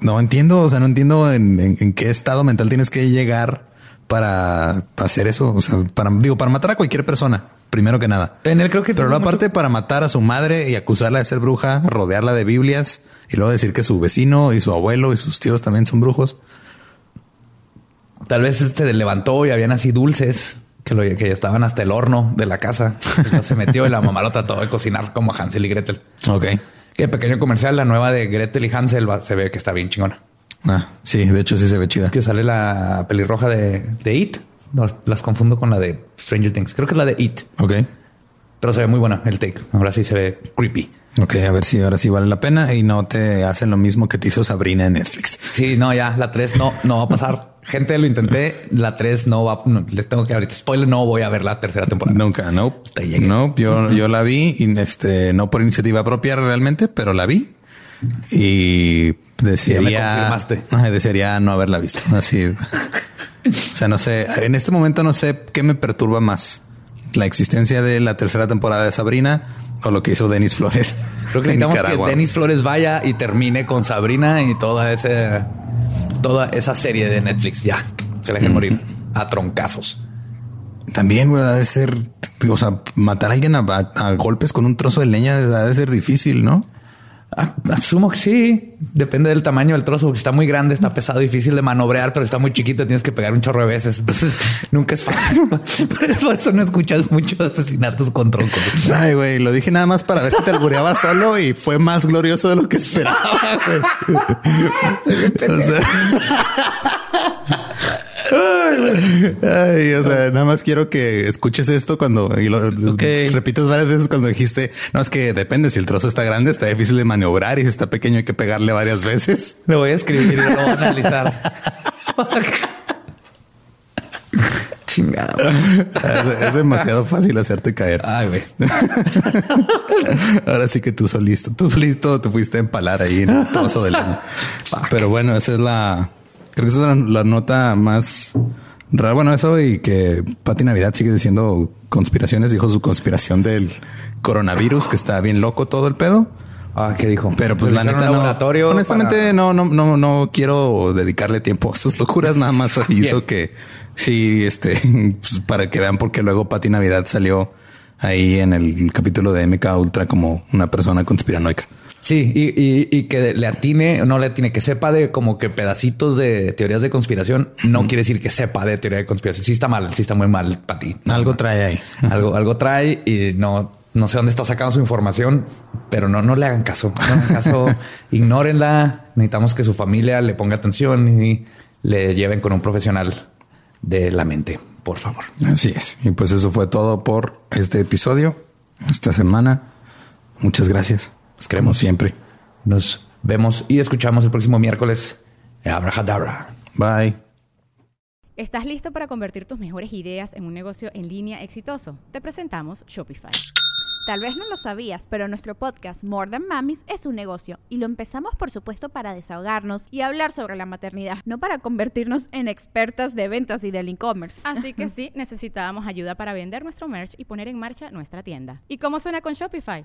no entiendo. O sea, no entiendo en, en- en qué estado mental tienes que llegar para hacer eso. O sea, para, digo, para matar a cualquier persona, primero que nada. En él creo que Pero aparte mucho- para matar a su madre y acusarla de ser bruja, rodearla de Biblias y luego decir que su vecino y su abuelo y sus tíos también son brujos. Tal vez este levantó y habían así dulces que, lo, que estaban hasta el horno de la casa. Entonces se metió y la mamá lo trató de cocinar como Hansel y Gretel. Ok. Qué pequeño comercial, la nueva de Gretel y Hansel va- se ve que está bien chingona. Ah, sí, de hecho sí se ve chida. Que sale la pelirroja de, de It. Las confundo con la de Stranger Things. Creo que es la de It, Ok. Pero se ve muy buena el take. Ahora sí se ve creepy. Ok, a ver si ahora sí vale la pena y no te hacen lo mismo que te hizo Sabrina en Netflix. Sí, no, ya la 3 no, no va a pasar. Gente, lo intenté. La 3 no va. no, les tengo que ahorita spoiler. No voy a ver la tercera temporada. Nunca, no. Hasta ahí llegué. No, yo, yo la vi y este, no por iniciativa propia realmente, pero la vi y me desearía. Ay, desearía no haberla visto. Así. o sea, no sé, en este momento no sé qué me perturba más. La existencia de la tercera temporada de Sabrina o lo que hizo Denis Flores. Creo que necesitamos que. Denis Flores vaya y termine con Sabrina y toda esa, toda esa serie de Netflix. Ya se la dejen morir a troncazos. También, güey, ha de ser, o sea, matar a alguien a, a- a golpes con un trozo de leña ha de ser difícil, ¿no? Asumo que sí. Depende del tamaño del trozo. Porque está muy grande, está pesado, difícil de manobrear, pero está muy chiquito. Tienes que pegar un chorro de veces. Entonces nunca es fácil. Por eso, por eso no escuchas muchos asesinatos con troncos. Ay, güey, lo dije nada más para ver si te albureaba solo y fue más glorioso de lo que esperaba, güey. Ay, o sea, nada más quiero que escuches esto cuando y lo repites varias veces cuando dijiste, no, es que depende si el trozo está grande, está difícil de maniobrar y si está pequeño hay que pegarle varias veces. Lo voy a escribir y lo voy a analizar. Chingado. Es, es demasiado fácil hacerte caer. Ay, güey. Ahora sí que tú solito, tú solito te fuiste a empalar ahí en el trozo de leña. Pero bueno, esa es la, creo que esa es la, la nota más rara. Bueno, eso y que Pati Navidad sigue diciendo conspiraciones. Dijo su conspiración del coronavirus, que está bien loco todo el pedo. Ah, ¿qué dijo? Pero pues la neta no. Honestamente para- no, no, no, no quiero dedicarle tiempo a sus locuras. Nada más aviso que sí, este, pues, para que vean porque luego Pati Navidad salió ahí en el capítulo de MK Ultra como una persona conspiranoica. Sí, y, y- y que le atine, no le atine, que sepa de como que pedacitos de teorías de conspiración, no quiere decir que sepa de teoría de conspiración. Sí está mal, sí está muy mal para ti. Algo trae ahí. Algo, algo trae y no, no sé dónde está sacando su información, pero no, no le hagan caso. No le hagan caso, ignórenla. Necesitamos que su familia le ponga atención y le lleven con un profesional de la mente, por favor. Así es. Y pues eso fue todo por este episodio, esta semana. Muchas gracias. Los queremos. Como siempre. Nos vemos y escuchamos el próximo miércoles. Abrahadabra. Bye. ¿Estás listo para convertir tus mejores ideas en un negocio en línea exitoso? Te presentamos Shopify. Tal vez no lo sabías, pero nuestro podcast More Than Mamis es un negocio y lo empezamos por supuesto para desahogarnos y hablar sobre la maternidad, no para convertirnos en expertas de ventas y del e-commerce. Así que sí, necesitábamos ayuda para vender nuestro merch y poner en marcha nuestra tienda. ¿Y cómo suena con Shopify?